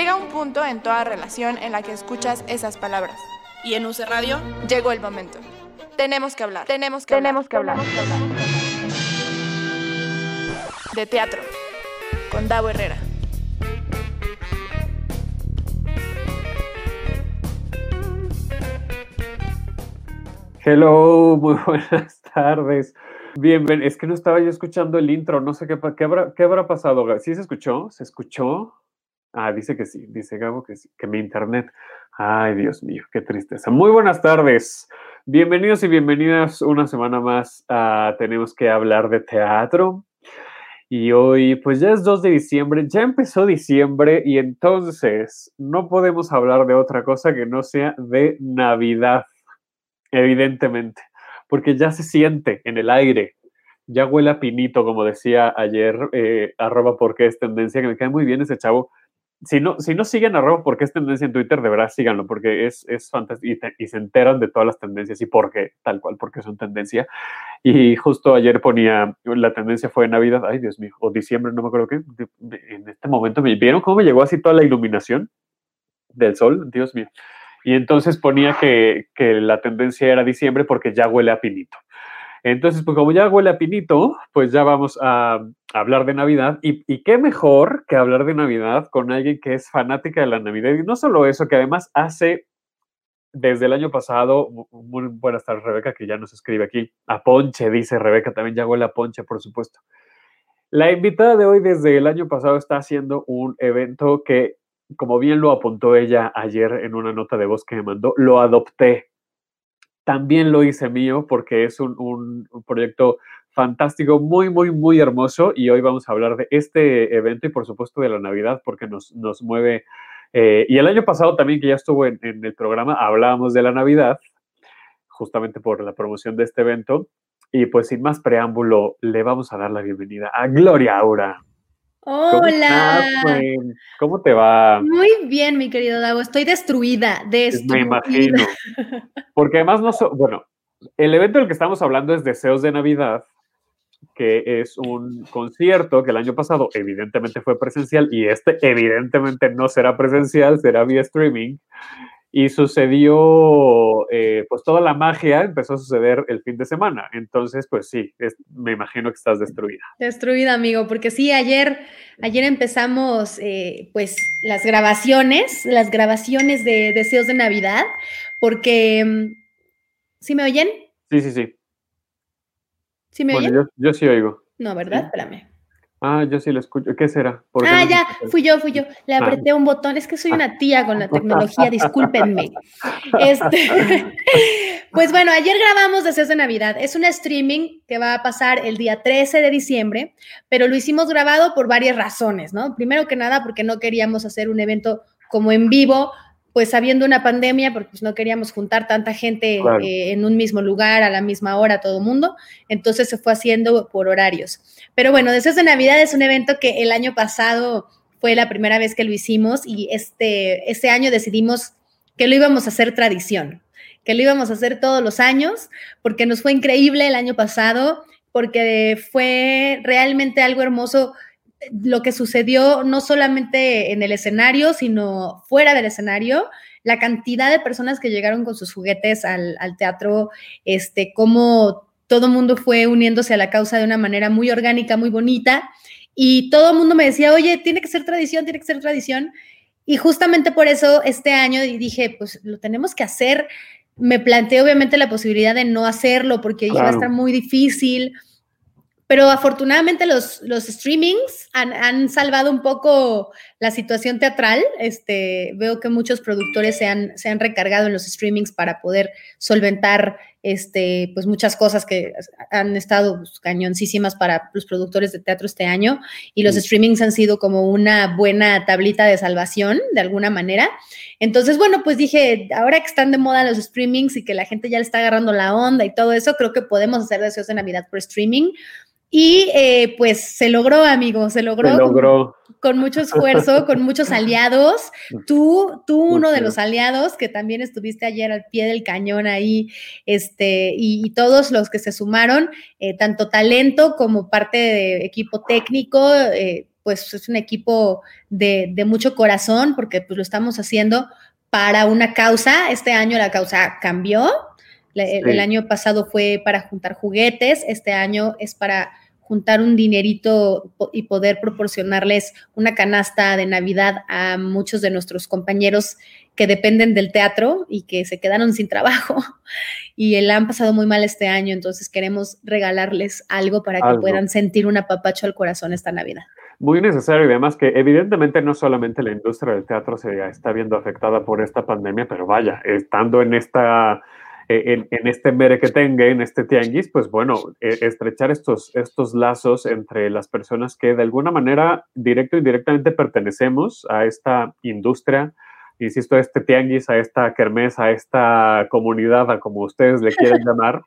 Llega un punto en toda relación en la que escuchas esas palabras. Y en UC Radio llegó el momento. Tenemos que hablar. Tenemos que tenemos hablar. Que hablar. De teatro. Con Davo Herrera. Hello, muy buenas tardes. Bienvenido. Es que no estaba yo escuchando el intro, no sé qué, qué, habrá, qué habrá pasado. ¿Sí se escuchó? ¿Se escuchó? Ah, dice que sí, dice Gabo que sí, que mi internet. Ay, Dios mío, qué tristeza. Muy buenas tardes. Bienvenidos y bienvenidas una semana más a Tenemos que hablar de teatro. Y hoy, pues ya es 2 de diciembre, ya empezó diciembre y entonces no podemos hablar de otra cosa que no sea de Navidad, evidentemente, porque ya se siente en el aire, ya huele a pinito, como decía ayer, eh, arroba porque es tendencia, que me cae muy bien ese chavo, si no, si no siguen a porque es tendencia en Twitter, de verdad síganlo, porque es, es fantástico y, se enteran de todas las tendencias y por qué, tal cual, porque son tendencia. Y justo ayer ponía, la tendencia fue Navidad, ay Dios mío, o diciembre, no me acuerdo qué, en este momento me vieron cómo me llegó así toda la iluminación del sol, Dios mío. Y entonces ponía que, que la tendencia era diciembre porque ya huele a pinito. Entonces, pues como ya huele a pinito, pues ya vamos a, hablar de Navidad. Y, qué mejor que hablar de Navidad con alguien que es fanática de la Navidad. Y no solo eso, que además hace desde el año pasado, muy buenas tardes Rebeca, que ya nos escribe aquí, a Ponche, dice Rebeca, también ya huele a Ponche, por supuesto. La invitada de hoy desde el año pasado está haciendo un evento que, como bien lo apuntó ella ayer en una nota de voz que me mandó, lo adopté también lo hice mío porque es un, proyecto fantástico, muy, muy, muy hermoso y hoy vamos a hablar de este evento y por supuesto de la Navidad porque nos, nos mueve. Eh, y el año pasado también que ya estuvo en, en, el programa, hablábamos de la Navidad, justamente por la promoción de este evento. Y pues sin más preámbulo, le vamos a dar la bienvenida a Gloria Aura. Hola. ¿Cómo, te va? Muy bien, mi querido Dago. Estoy destruida, destruida. Me imagino. Porque además no bueno, el evento del que estamos hablando es Deseos de Navidad, que es un concierto que el año pasado evidentemente fue presencial y este evidentemente no será presencial, será vía streaming y sucedió, eh, pues toda la magia empezó a suceder el fin de semana. Entonces, pues sí, me imagino que estás destruida. Destruida, amigo, porque sí, ayer, ayer empezamos eh, pues las grabaciones, las grabaciones de Deseos de Navidad, porque, mm, ¿sí me oyen? Sí, sí, sí. ¿Sí me oyen? Yo, yo, sí oigo. No, ¿verdad? Espérame. Ah, yo sí lo escucho. ¿Qué será? ah, ya, fui yo, fui yo. Le ah. apreté un botón. Es que soy una tía con la tecnología, discúlpenme. Este, pues bueno, ayer grabamos Deseos de Navidad. Es un streaming que va a pasar el día 13 de diciembre, pero lo hicimos grabado por varias razones, ¿no? Primero que nada, porque no queríamos hacer un evento como en vivo, pues habiendo una pandemia, porque pues, no queríamos juntar tanta gente eh, en un mismo lugar a la misma hora, todo el mundo, entonces se fue haciendo por horarios. Pero bueno, Deseos de Navidad es un evento que el año pasado fue la primera vez que lo hicimos y este, este año decidimos que lo íbamos a hacer tradición, que lo íbamos a hacer todos los años, porque nos fue increíble el año pasado, porque fue realmente algo hermoso lo que sucedió no solamente en el escenario, sino fuera del escenario, la cantidad de personas que llegaron con sus juguetes al, teatro, este, cómo todo el mundo fue uniéndose a la causa de una manera muy orgánica, muy bonita, y todo el mundo me decía, oye, tiene que ser tradición, tiene que ser tradición, y justamente por eso este año dije, pues lo tenemos que hacer. Me planteé obviamente la posibilidad de no hacerlo porque iba a estar muy difícil pero afortunadamente los, los streamings han, salvado un poco la situación teatral. Este, veo que muchos productores se han, se han recargado en los streamings para poder solventar este, pues muchas cosas que han estado pues, cañoncísimas para los productores de teatro este año. Y los streamings han sido como una buena tablita de salvación, de alguna manera. Entonces, bueno, pues dije, ahora que están de moda los streamings y que la gente ya le está agarrando la onda y todo eso, creo que podemos hacer deseos de Navidad por streaming. Y eh, pues se logró, amigo, se logró. Se logró. Con, mucho esfuerzo, con muchos aliados. Tú, tú uno de los aliados que también estuviste ayer al pie del cañón ahí, este, y, todos los que se sumaron, eh, tanto talento como parte de equipo técnico, eh, pues es un equipo de, mucho corazón porque pues lo estamos haciendo para una causa. Este año la causa cambió. El año pasado fue para juntar juguetes, este año es para juntar un dinerito y poder proporcionarles una canasta de Navidad a muchos de nuestros compañeros que dependen del teatro y que se quedaron sin trabajo. Y la han pasado muy mal este año, entonces queremos regalarles algo para que puedan sentir un apapacho al corazón esta Navidad. Muy necesario y además que evidentemente no solamente la industria del teatro se está viendo afectada por esta pandemia, pero vaya, estando en esta en, en, este tenga en este tianguis, pues bueno, e, estrechar estos, estos lazos entre las personas que de alguna manera, directo y indirectamente pertenecemos a esta industria, insisto, a este tianguis, a esta kermés, a esta comunidad, a como ustedes le quieren llamar,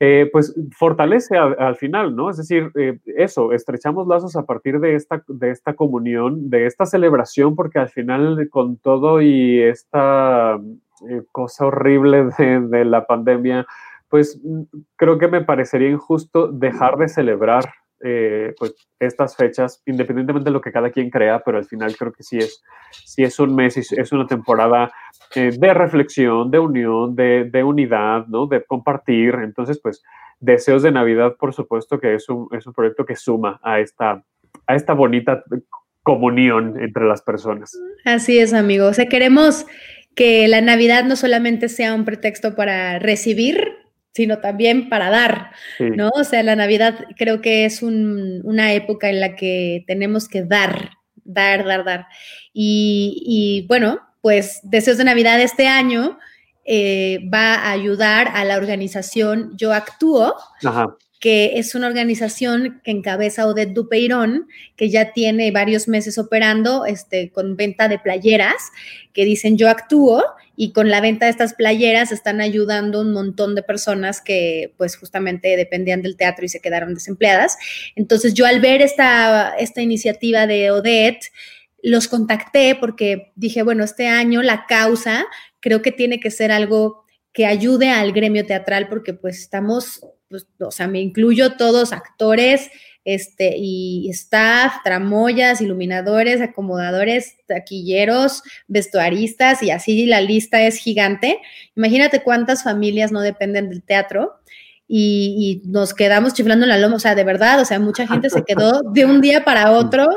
eh, pues fortalece al final, ¿no? Es decir, eh, eso, estrechamos lazos a partir de esta, de esta comunión, de esta celebración, porque al final con todo y esta cosa horrible de, la pandemia, pues creo que me parecería injusto dejar de celebrar eh, pues estas fechas, independientemente de lo que cada quien crea, pero al final creo que sí es, sí es un mes, es una temporada eh, de reflexión, de unión, de, de, unidad, ¿no? De compartir. Entonces, pues, Deseos de Navidad, por supuesto que es un, es un proyecto que suma a esta, a esta bonita comunión entre las personas. Así es, amigo. O sea, queremos que la Navidad no solamente sea un pretexto para recibir, sino también para dar, ¿no? O sea, la Navidad creo que es una época en la que tenemos que dar, dar, dar, dar. Y, bueno, pues Deseos de Navidad este año eh, va a ayudar a la organización Yo Actúo, Ajá que es una organización que encabeza Odette Dupeirón, que ya tiene varios meses operando este, con venta de playeras, que dicen yo actúo, y con la venta de estas playeras están ayudando un montón de personas que pues justamente dependían del teatro y se quedaron desempleadas. Entonces yo al ver esta, esta iniciativa de Odette, los contacté porque dije, bueno, este año la causa creo que tiene que ser algo que ayude al gremio teatral porque pues estamos pues, o sea, me incluyo todos actores, este, y staff, tramoyas, iluminadores, acomodadores, taquilleros, vestuaristas, y así la lista es gigante. Imagínate cuántas familias no dependen del teatro. Y, y nos quedamos chiflando en la loma, o sea, de verdad, o sea, mucha gente se quedó de un día para otro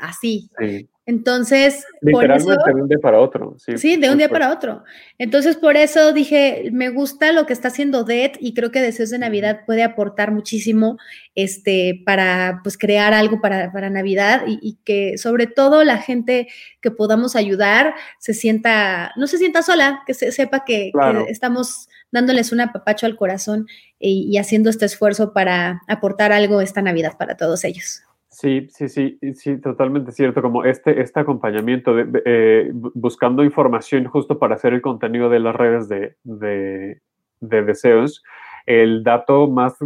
así. Sí. Entonces, literalmente de un día para otro. Sí, sí de un día para otro. Entonces, por eso dije, me gusta lo que está haciendo DET y creo que Deseos de Navidad puede aportar muchísimo este, para pues, crear algo para, para Navidad y, que sobre todo la gente que podamos ayudar se sienta, no se sienta sola, que se, sepa que, estamos dándoles un apapacho al corazón y haciendo este esfuerzo para aportar algo esta Navidad para todos ellos. Sí, sí, sí, sí, totalmente cierto. Como este, este acompañamiento, de, eh, buscando información justo para hacer el contenido de las redes de, de, deseos, el dato más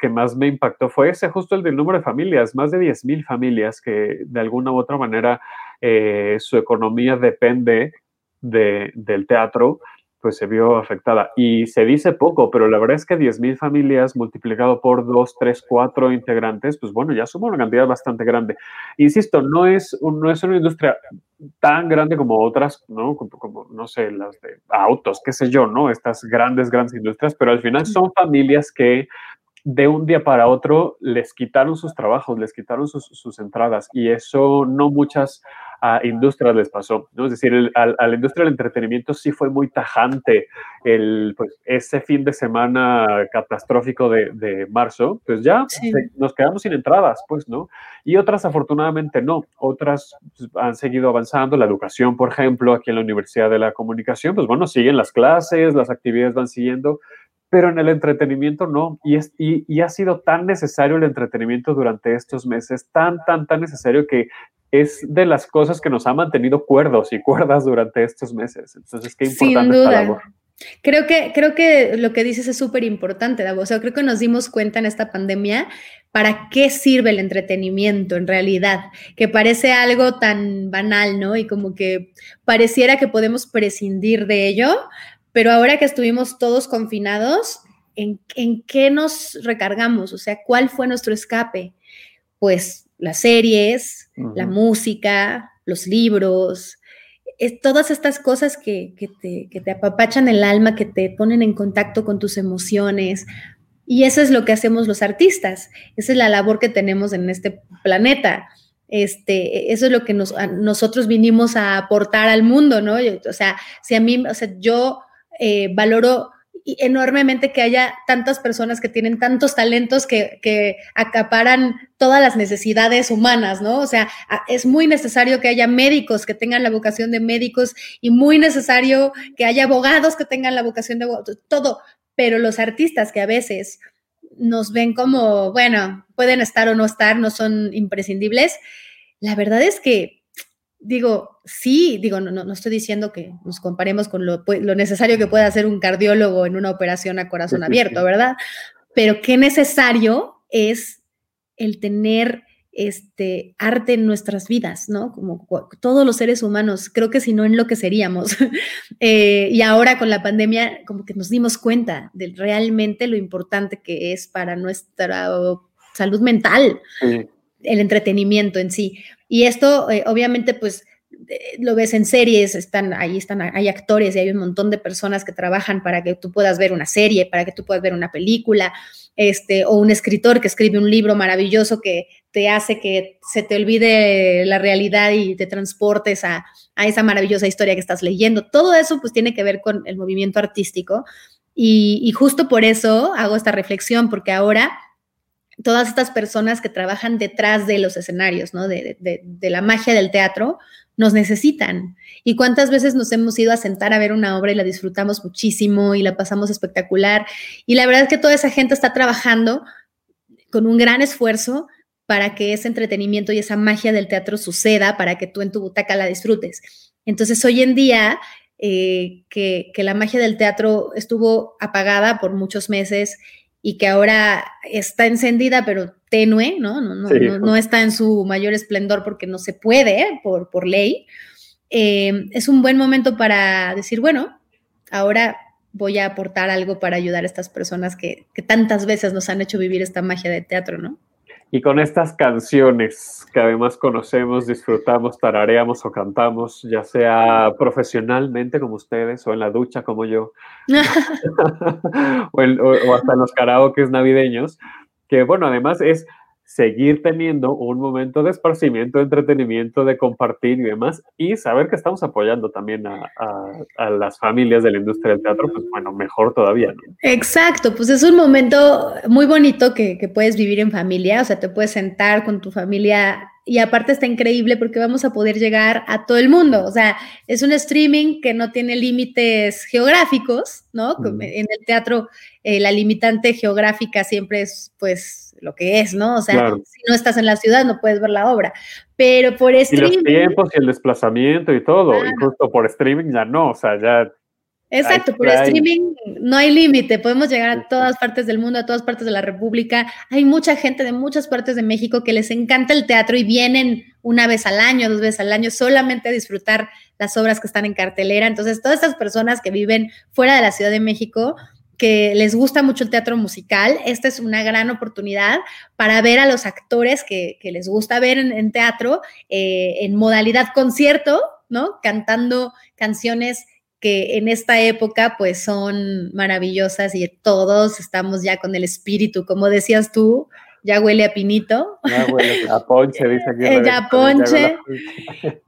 que más me impactó fue ese, justo el del número de familias, más de 10.000 familias que de alguna u otra manera eh, su economía depende de, del teatro pues se vio afectada. Y se dice poco, pero la verdad es que 10.000 familias multiplicado por 2, 3, 4 integrantes, pues bueno, ya suma una cantidad bastante grande. Insisto, no es, no es una industria tan grande como otras, ¿no? Como, no sé, las de autos, qué sé yo, ¿no? Estas grandes, grandes industrias, pero al final son familias que de un día para otro les quitaron sus trabajos, les quitaron sus, sus entradas y eso no muchas a industrias les pasó, ¿no? Es decir, a, la industria del entretenimiento sí fue muy tajante el, pues, ese fin de semana catastrófico de, de marzo, pues ya nos quedamos sin entradas, pues, ¿no? Y otras afortunadamente no, otras pues, han seguido avanzando, la educación, por ejemplo, aquí en la Universidad de la Comunicación, pues bueno, siguen las clases, las actividades van siguiendo, pero en el entretenimiento no. Y, es, y, y, ha sido tan necesario el entretenimiento durante estos meses, tan, tan, tan necesario que es de las cosas que nos ha mantenido cuerdos y cuerdas durante estos meses. Entonces, qué importante Sin duda. Creo que, creo que lo que dices es súper importante, Davo. O sea, creo que nos dimos cuenta en esta pandemia para qué sirve el entretenimiento en realidad, que parece algo tan banal, ¿no? Y como que pareciera que podemos prescindir de ello, pero ahora que estuvimos todos confinados, ¿en, en qué nos recargamos? O sea, ¿cuál fue nuestro escape? Pues las series, la música, los libros, es todas estas cosas que, te, que, te, apapachan el alma, que te ponen en contacto con tus emociones. Y eso es lo que hacemos los artistas. Esa es la labor que tenemos en este planeta. Este, eso es lo que nosotros vinimos a aportar al mundo, ¿no? o sea, si a mí, o sea, yo eh, valoro enormemente que haya tantas personas que tienen tantos talentos que, acaparan todas las necesidades humanas, ¿no? O sea, es muy necesario que haya médicos que tengan la vocación de médicos y muy necesario que haya abogados que tengan la vocación de abogados, todo, pero los artistas que a veces nos ven como, bueno, pueden estar o no estar, no son imprescindibles, la verdad es que digo, sí, digo, no, no, estoy diciendo que nos comparemos con lo, lo, necesario que puede hacer un cardiólogo en una operación a corazón abierto, ¿verdad? Pero qué necesario es el tener este arte en nuestras vidas, ¿no? Como todos los seres humanos, creo que si no en lo que seríamos. Eh, y ahora con la pandemia, como que nos dimos cuenta de realmente lo importante que es para nuestra salud mental. el entretenimiento en sí. Y esto, eh, obviamente, pues eh, lo ves en series, están ahí están, hay actores y hay un montón de personas que trabajan para que tú puedas ver una serie, para que tú puedas ver una película, este, o un escritor que escribe un libro maravilloso que te hace que se te olvide la realidad y te transportes a, esa maravillosa historia que estás leyendo. Todo eso pues tiene que ver con el movimiento artístico y justo por eso hago esta reflexión, porque ahora todas estas personas que trabajan detrás de los escenarios. De, la magia del teatro, nos necesitan. ¿Y cuántas veces nos hemos ido a sentar a ver una obra y la disfrutamos muchísimo y la pasamos espectacular? Y la verdad es que toda esa gente está trabajando con un gran esfuerzo para que ese entretenimiento y esa magia del teatro suceda, para que tú en tu butaca la disfrutes. Entonces, hoy en día, eh, que la magia del teatro estuvo apagada por muchos meses y que ahora está encendida, pero tenue, ¿no? No, no, no, está en su mayor esplendor porque no se puede por, por ley. Eh, es un buen momento para decir, bueno, ahora voy a aportar algo para ayudar a estas personas que, que tantas veces nos han hecho vivir esta magia de teatro, ¿no? Y con estas canciones que además conocemos, disfrutamos, tarareamos o cantamos, ya sea profesionalmente como ustedes o en la ducha como yo, o, hasta en los karaokes navideños, que bueno, además es seguir teniendo un momento de esparcimiento, de entretenimiento, de compartir y demás, y saber que estamos apoyando también a, las familias de la industria del teatro, pues bueno, mejor todavía. Exacto, pues es un momento muy bonito que, que puedes vivir en familia, o sea, te puedes sentar con tu familia y aparte está increíble porque vamos a poder llegar a todo el mundo. O sea, es un streaming que no tiene límites geográficos, ¿no? En el teatro eh, la limitante geográfica siempre es pues lo que es, ¿no? O sea, si no estás en la ciudad no puedes ver la obra. Pero por streaming... Y los tiempos y el desplazamiento y todo, y justo por streaming ya no, o sea, ya Exacto, por streaming no hay límite, podemos llegar a todas partes del mundo, a todas partes de la República. Hay mucha gente de muchas partes de México que les encanta el teatro y vienen una vez al año, dos veces al año, solamente a disfrutar las obras que están en cartelera. Entonces, todas estas personas que viven fuera de la Ciudad de México, que les gusta mucho el teatro musical, esta es una gran oportunidad para ver a los actores que, les gusta ver en, teatro eh, en modalidad concierto, ¿no? Cantando canciones que en esta época pues son maravillosas y todos estamos ya con el espíritu, como decías tú, ya huele a pinito. Ya huele a ponche, dice aquí. Eh, ya ponche.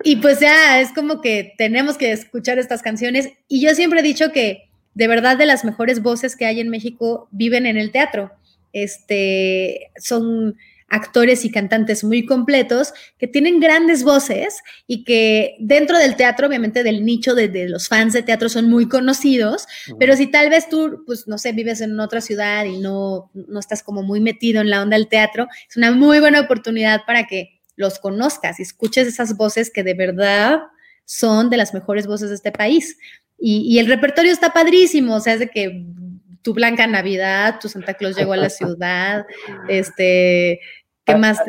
Y pues ya es como que tenemos que escuchar estas canciones. Y yo siempre he dicho que de verdad de las mejores voces que hay en México viven en el teatro. Este, son actores y cantantes muy completos que tienen grandes voces y que dentro del teatro, obviamente del nicho de, los fans de teatro son muy conocidos, pero si tal vez tú, pues no sé, vives en otra ciudad y no, no estás como muy metido en la onda del teatro, es una muy buena oportunidad para que los conozcas y escuches esas voces que de verdad son de las mejores voces de este país. Y, y el repertorio está padrísimo, o sea, es de que tu Blanca Navidad, tu Santa Claus llegó a la ciudad, este, ¿qué más?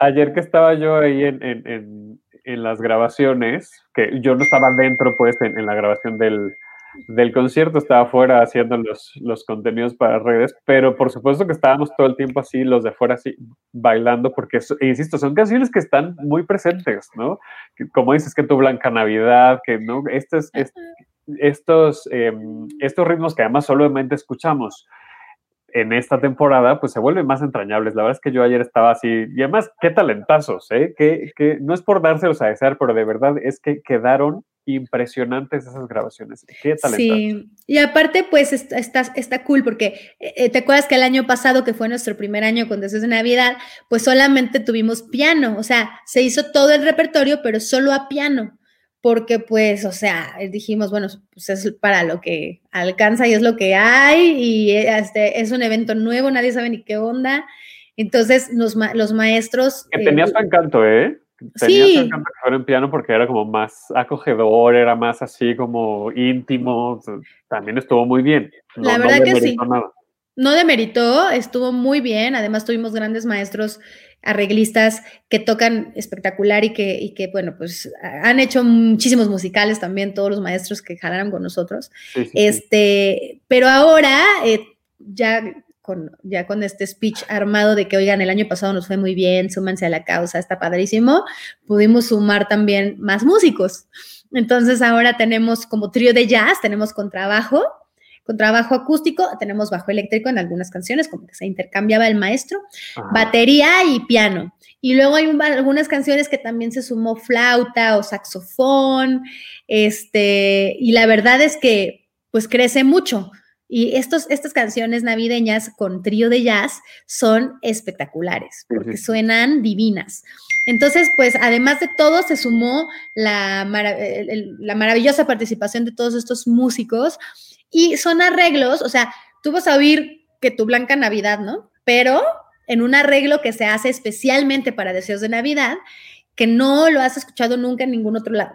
Ayer que estaba yo ahí en, las grabaciones, que yo no estaba dentro, pues, en, la grabación del, del concierto, estaba afuera haciendo los, los contenidos para redes, pero por supuesto que estábamos todo el tiempo así, los de afuera así, bailando, porque, insisto, son canciones que están muy presentes, ¿no? Como dices, que tu Blanca Navidad, que, ¿no? Estos, estos, em, estos ritmos que además solamente escuchamos en esta temporada, pues se vuelven más entrañables. La verdad es que yo ayer estaba así, y además, qué talentazos, ¿eh? Que, que no es por dárselos a desear, pero de verdad es que quedaron impresionantes esas grabaciones. Qué Sí, y aparte, pues está, está, cool porque eh, te acuerdas que el año pasado, que fue nuestro primer año con Deseos de Navidad, pues solamente tuvimos piano, o sea, se hizo todo el repertorio, pero solo a piano, porque pues, o sea, dijimos, bueno, pues es para lo que alcanza y es lo que hay, y este, es un evento nuevo, nadie sabe ni qué onda. Entonces, los, los maestros... Que tenía eh, su encanto, ¿eh? Tenía sí. que fuera en piano porque era como más acogedor, era más así como íntimo. También estuvo muy bien. la verdad que sí. No demeritó, estuvo muy bien. Además, tuvimos grandes maestros arreglistas que tocan espectacular y que, y que, bueno, pues han hecho muchísimos musicales también, todos los maestros que jalaron con nosotros. este, pero ahora, eh, ya con, ya con este speech armado de que, oigan, el año pasado nos fue muy bien, súmanse a la causa, está padrísimo, pudimos sumar también más músicos. Entonces ahora tenemos como trío de jazz, tenemos contrabajo, contrabajo acústico, tenemos bajo eléctrico en algunas canciones, como que se intercambiaba el maestro, batería y piano. Y luego hay algunas canciones que también se sumó flauta o saxofón, este, y la verdad es que pues crece mucho. Y estos, estas canciones navideñas con trío de jazz son espectaculares, porque suenan divinas. Entonces, pues además de todo, se sumó la, la maravillosa participación de todos estos músicos y son arreglos, o sea, tú vas a oír que tu Blanca Navidad, ¿no? Pero en un arreglo que se hace especialmente para deseos de Navidad, que no lo has escuchado nunca en ningún otro lado.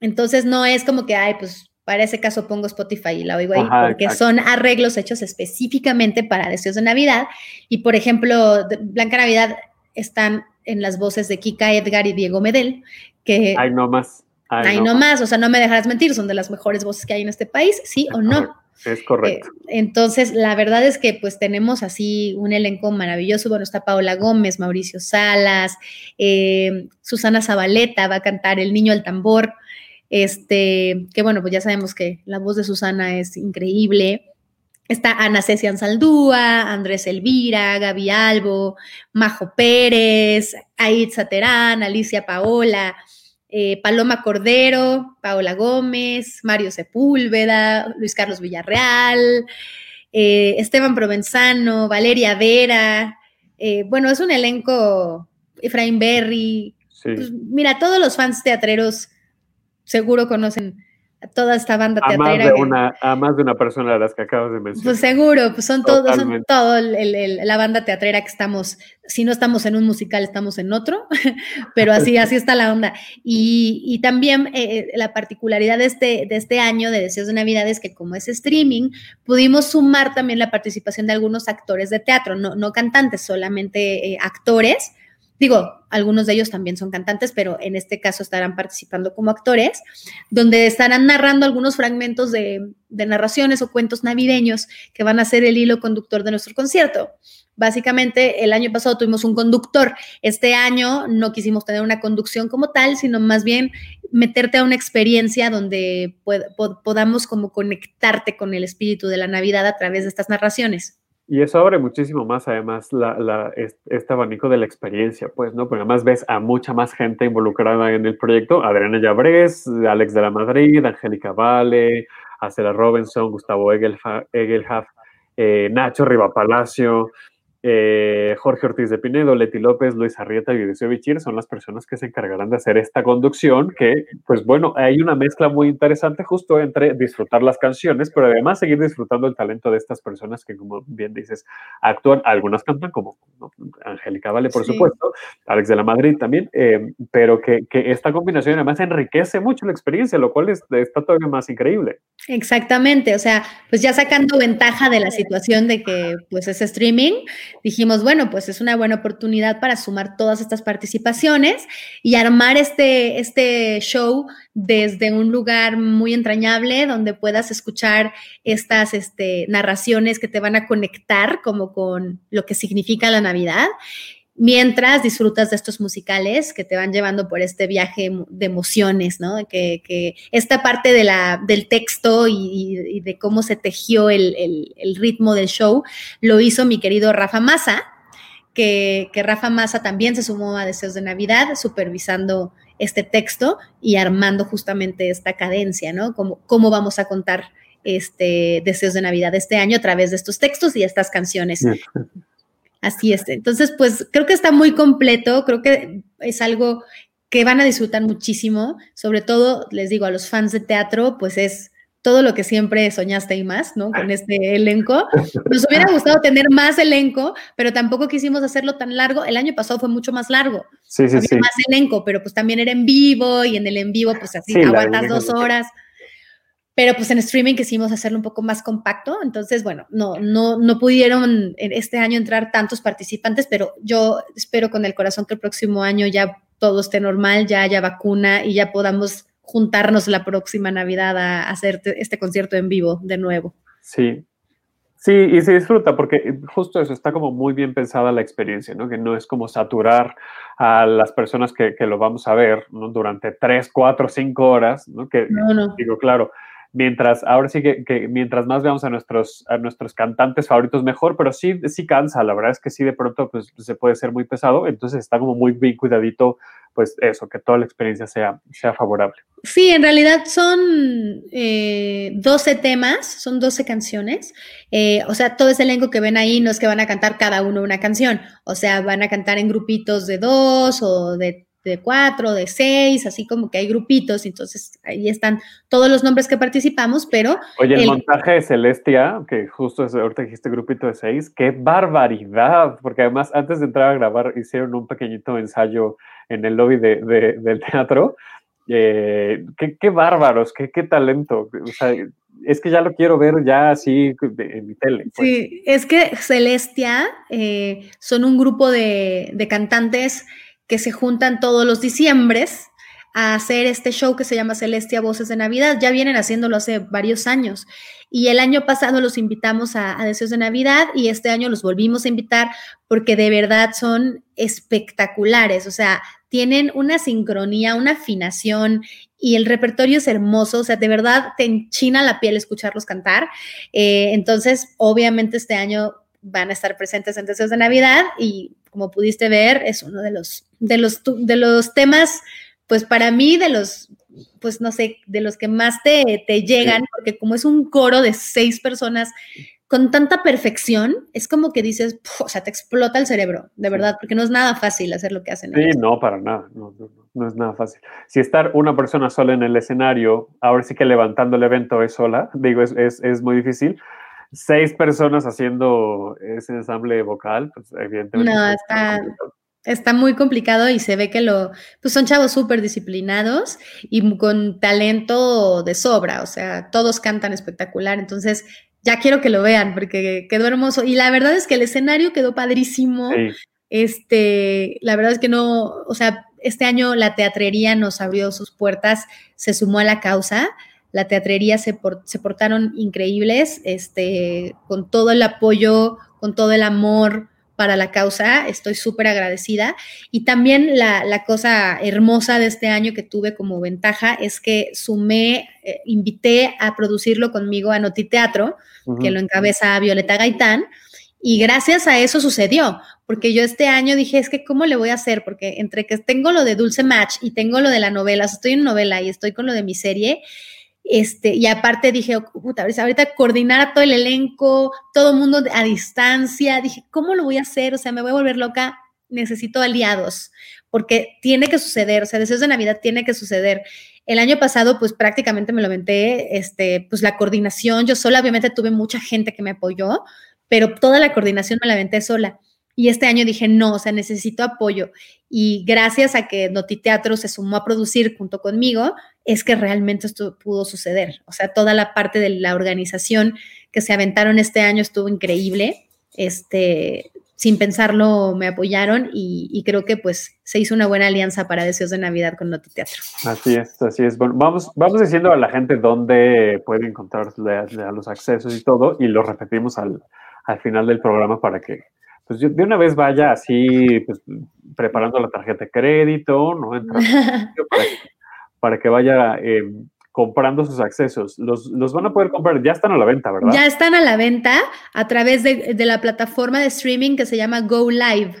Entonces no es como que, ay, pues para ese caso pongo Spotify y la oigo ahí, porque son arreglos hechos específicamente para deseos de Navidad. Y por ejemplo, Blanca Navidad están en las voces de Kika Edgar y Diego Medel, que... Ay, no más. Ay, no, más. o sea, no me dejarás mentir, son de las mejores voces que hay en este país, ¿sí o no? Es correcto. Eh, entonces, la verdad es que pues tenemos así un elenco maravilloso. Bueno, está Paola Gómez, Mauricio Salas, eh, Susana Zabaleta va a cantar El Niño al Tambor. Este, que bueno, pues ya sabemos que la voz de Susana es increíble. Está Ana Cecian Saldúa, Andrés Elvira, Gaby Albo, Majo Pérez, Aitza Terán, Alicia Paola, eh, Paloma Cordero, Paola Gómez, Mario Sepúlveda, Luis Carlos Villarreal, eh, Esteban Provenzano, Valeria Vera. Eh, bueno, es un elenco, Efraín Berry. Pues, mira, todos los fans teatreros seguro conocen toda esta banda a Más de una, a más de una persona de las que acabas de mencionar. Pues seguro, pues son todos, son todo la banda teatrera que estamos, si no estamos en un musical, estamos en otro, pero así, así está la onda. Y, también eh, eh, la particularidad de este, de este año de Deseos de Navidad es que como es streaming, pudimos sumar también la participación de algunos actores de teatro, no, no cantantes, solamente eh, actores Digo, algunos de ellos también son cantantes, pero en este caso estarán participando como actores, donde estarán narrando algunos fragmentos de, narraciones o cuentos navideños que van a ser el hilo conductor de nuestro concierto. Básicamente, el año pasado tuvimos un conductor. Este año no quisimos tener una conducción como tal, sino más bien meterte a una experiencia donde podamos como conectarte con el espíritu de la Navidad a través de estas narraciones. Y eso abre muchísimo más, además, la, este abanico de la experiencia, pues, ¿no? Porque además ves a mucha más gente involucrada en el proyecto. Adriana Llabrés, Alex de la Madrid, Angélica Vale, Acela Robinson, Gustavo Egelhaf, eh, Nacho Riva Palacio, eh, Jorge Ortiz de Pinedo, Leti López, Luis Arrieta y Vicio Bichir son las personas que se encargarán de hacer esta conducción, que, pues bueno, hay una mezcla muy interesante justo entre disfrutar las canciones, pero además seguir disfrutando el talento de estas personas que, como bien dices, actúan, algunas cantan como Angélica Vale, por supuesto, Alex de la Madrid también, eh, pero que, que, esta combinación además enriquece mucho la experiencia, lo cual está todavía más increíble. Exactamente, o sea, pues ya sacando ventaja de la situación de que pues es streaming, dijimos, bueno, pues es una buena oportunidad para sumar todas estas participaciones y armar este, este show desde un lugar muy entrañable donde puedas escuchar estas este, narraciones que te van a conectar como con lo que significa la Navidad mientras disfrutas de estos musicales que te van llevando por este viaje de emociones, ¿no? Que, esta parte del texto y, de cómo se tejió el, ritmo del show lo hizo mi querido Rafa Massa, que, Rafa Massa también se sumó a Deseos de Navidad, supervisando este texto y armando justamente esta cadencia, ¿no? Cómo, cómo vamos a contar este Deseos de Navidad este año a través de estos textos y estas canciones. Así es. Entonces, pues creo que está muy completo, creo que es algo que van a disfrutar muchísimo, sobre todo, les digo, a los fans de teatro, pues es todo lo que siempre soñaste y más, ¿no? Con este elenco. Nos hubiera gustado tener más elenco, pero tampoco quisimos hacerlo tan largo. El año pasado fue mucho más largo. Sí, sí, sí. Más elenco, pero pues también era en vivo y en el en vivo, pues así aguantas dos horas pero pues en streaming quisimos hacerlo un poco más compacto, entonces bueno, no, no, no pudieron este año entrar tantos participantes, pero yo espero con el corazón que el próximo año ya todo esté normal, ya haya vacuna y ya podamos juntarnos la próxima Navidad a hacer este concierto en vivo de nuevo. Sí, sí, y se disfruta porque justo eso está como muy bien pensada la experiencia, ¿no? Que no es como saturar a las personas que, que lo vamos a ver ¿no? durante tres, cuatro, cinco horas, ¿no? Que no, no. digo, claro, mientras, ahora sí que, mientras más veamos a nuestros, a nuestros cantantes favoritos, mejor, pero sí, sí cansa, la verdad es que sí, de pronto, pues se puede ser muy pesado, entonces está como muy bien cuidadito, pues eso, que toda la experiencia sea, sea favorable. Sí, en realidad son 12 eh, temas, son 12 canciones, eh, o sea, todo ese elenco que ven ahí no es que van a cantar cada uno una canción, o sea, van a cantar en grupitos de dos o de de cuatro, de seis, así como que hay grupitos, entonces ahí están todos los nombres que participamos, pero... Oye, el, montaje de Celestia, que justo es, ahorita dijiste grupito de seis, qué barbaridad, porque además antes de entrar a grabar hicieron un pequeñito ensayo en el lobby de, del teatro. Eh, qué, bárbaros, qué, qué talento. O sea, es que ya lo quiero ver ya así en mi tele. Pues. Sí, es que Celestia eh, son un grupo de, de cantantes que se juntan todos los diciembres a hacer este show que se llama Celestia Voces de Navidad. Ya vienen haciéndolo hace varios años. Y el año pasado los invitamos a, Deseos de Navidad y este año los volvimos a invitar porque de verdad son espectaculares. O sea, tienen una sincronía, una afinación y el repertorio es hermoso. O sea, de verdad te enchina la piel escucharlos cantar. Eh, entonces, obviamente este año van a estar presentes en Deseos de Navidad y como pudiste ver, es uno de los, de los, de los temas, pues para mí, de los, pues no sé, de los que más te, te llegan, porque como es un coro de seis personas con tanta perfección, es como que dices, o sea, te explota el cerebro, de verdad, porque no es nada fácil hacer lo que hacen. Sí, no, para nada, no, no, no, es nada fácil. Si estar una persona sola en el escenario, ahora sí que levantando el evento es sola, digo, es, es, es muy difícil, seis personas haciendo ese ensamble vocal, pues evidentemente. No, está, muy complicado y se ve que lo, pues son chavos súper disciplinados y con talento de sobra, o sea, todos cantan espectacular, entonces ya quiero que lo vean porque quedó hermoso y la verdad es que el escenario quedó padrísimo. Este, la verdad es que no, o sea, este año la teatrería nos abrió sus puertas, se sumó a la causa la teatrería se, se portaron increíbles, este, con todo el apoyo, con todo el amor para la causa, estoy súper agradecida. Y también la, cosa hermosa de este año que tuve como ventaja es que sumé, eh, invité a producirlo conmigo a Notiteatro, Teatro, que lo encabeza Violeta Gaitán, y gracias a eso sucedió, porque yo este año dije, es que ¿cómo le voy a hacer? Porque entre que tengo lo de Dulce Match y tengo lo de la novela, estoy en novela y estoy con lo de mi serie, este, y aparte dije, puta, ahorita coordinar a todo el elenco, todo el mundo a distancia. Dije, ¿cómo lo voy a hacer? O sea, me voy a volver loca. Necesito aliados, porque tiene que suceder. O sea, deseos de Navidad tiene que suceder. El año pasado, pues prácticamente me lo aventé, este, pues la coordinación. Yo sola, obviamente, tuve mucha gente que me apoyó, pero toda la coordinación me la aventé sola. Y este año dije, no, o sea, necesito apoyo. Y gracias a que Notiteatro se sumó a producir junto conmigo, es que realmente esto pudo suceder. O sea, toda la parte de la organización que se aventaron este año estuvo increíble. Este, sin pensarlo me apoyaron y, creo que pues se hizo una buena alianza para Deseos de Navidad con Noti Teatro. Así es, así es. Bueno, vamos, vamos diciendo a la gente dónde puede encontrar los accesos y todo y lo repetimos al, al final del programa para que pues de una vez vaya así pues, preparando la tarjeta de crédito, ¿no? para, que, vaya eh, comprando sus accesos. Los, los, van a poder comprar, ya están a la venta, ¿verdad? Ya están a la venta a través de, de la plataforma de streaming que se llama Go Live.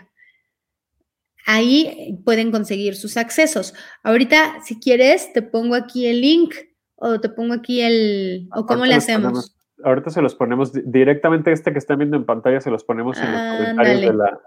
Ahí pueden conseguir sus accesos. Ahorita, si quieres, te pongo aquí el link o te pongo aquí el... ¿O cómo le hacemos? ahorita se los ponemos directamente este que están viendo en pantalla, se los ponemos en los comentarios de la,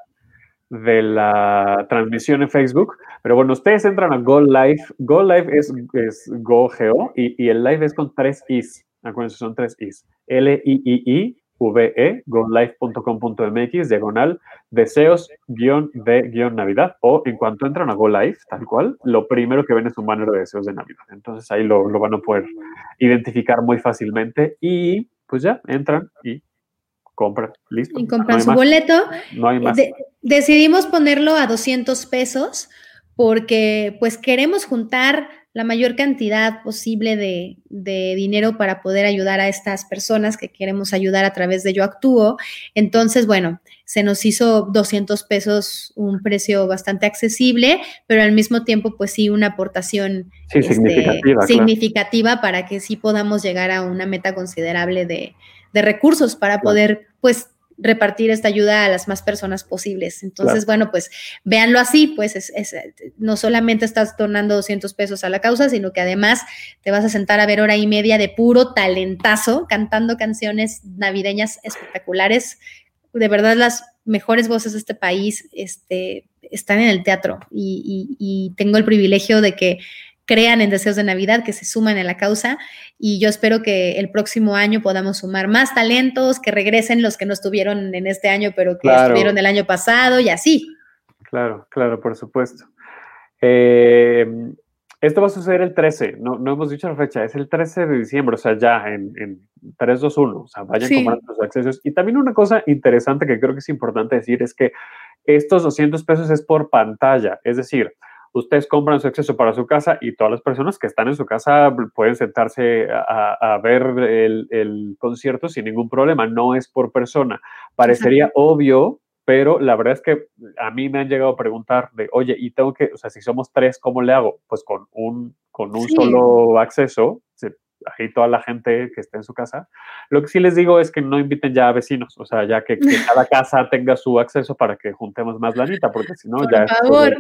de la transmisión en Facebook. Pero bueno, ustedes entran a Go Live. Go Live es, es Go Geo y, y, el live es con tres Is. Acuérdense, son tres Is. L-I-I-I. VE, golive.com.mx, diagonal, deseos, guion de guion Navidad, o en cuanto entran a Go Live, tal cual, lo primero que ven es un banner de deseos de Navidad. Entonces ahí lo, lo van a poder identificar muy fácilmente y pues ya entran y compran, listo. Y compran su boleto. No hay más. Decidimos ponerlo a 200 pesos porque pues queremos juntar la mayor cantidad posible de, de, dinero para poder ayudar a estas personas que queremos ayudar a través de Yo Actúo. Entonces, bueno, se nos hizo 200 pesos un precio bastante accesible, pero al mismo tiempo, pues sí, una aportación este, significativa, significativa para que sí podamos llegar a una meta considerable de, de recursos para poder, pues, repartir esta ayuda a las más personas posibles. Entonces, bueno, pues véanlo así, pues es, no solamente estás donando 200 pesos a la causa, sino que además te vas a sentar a ver hora y media de puro talentazo, cantando canciones navideñas espectaculares. De verdad, las mejores voces de este país este, están en el teatro y tengo el privilegio de que crean en Deseos de Navidad, que se suman a la causa y yo espero que el próximo año podamos sumar más talentos, que regresen los que no estuvieron en este año, pero que estuvieron el año pasado y así. Claro, claro, por supuesto. Eh, esto va a suceder el 13, no, no hemos dicho la fecha, es el 13 de diciembre, o sea, ya en, en 3, 2, 1, o sea, vayan comprando sus accesos. Y también una cosa interesante que creo que es importante decir es que estos 200 pesos es por pantalla, es decir, ustedes compran su acceso para su casa y todas las personas que están en su casa pueden sentarse a, ver el, concierto sin ningún problema, no es por persona. Parecería obvio, pero la verdad es que a mí me han llegado a preguntar de, oye, y tengo que, o sea, si somos tres, ¿cómo le hago? Pues con un, con un solo acceso, ahí toda la gente que esté en su casa. Lo que sí les digo es que no inviten ya a vecinos, o sea, ya que, cada casa tenga su acceso para que juntemos más lanita, porque si no, ya... Por favor.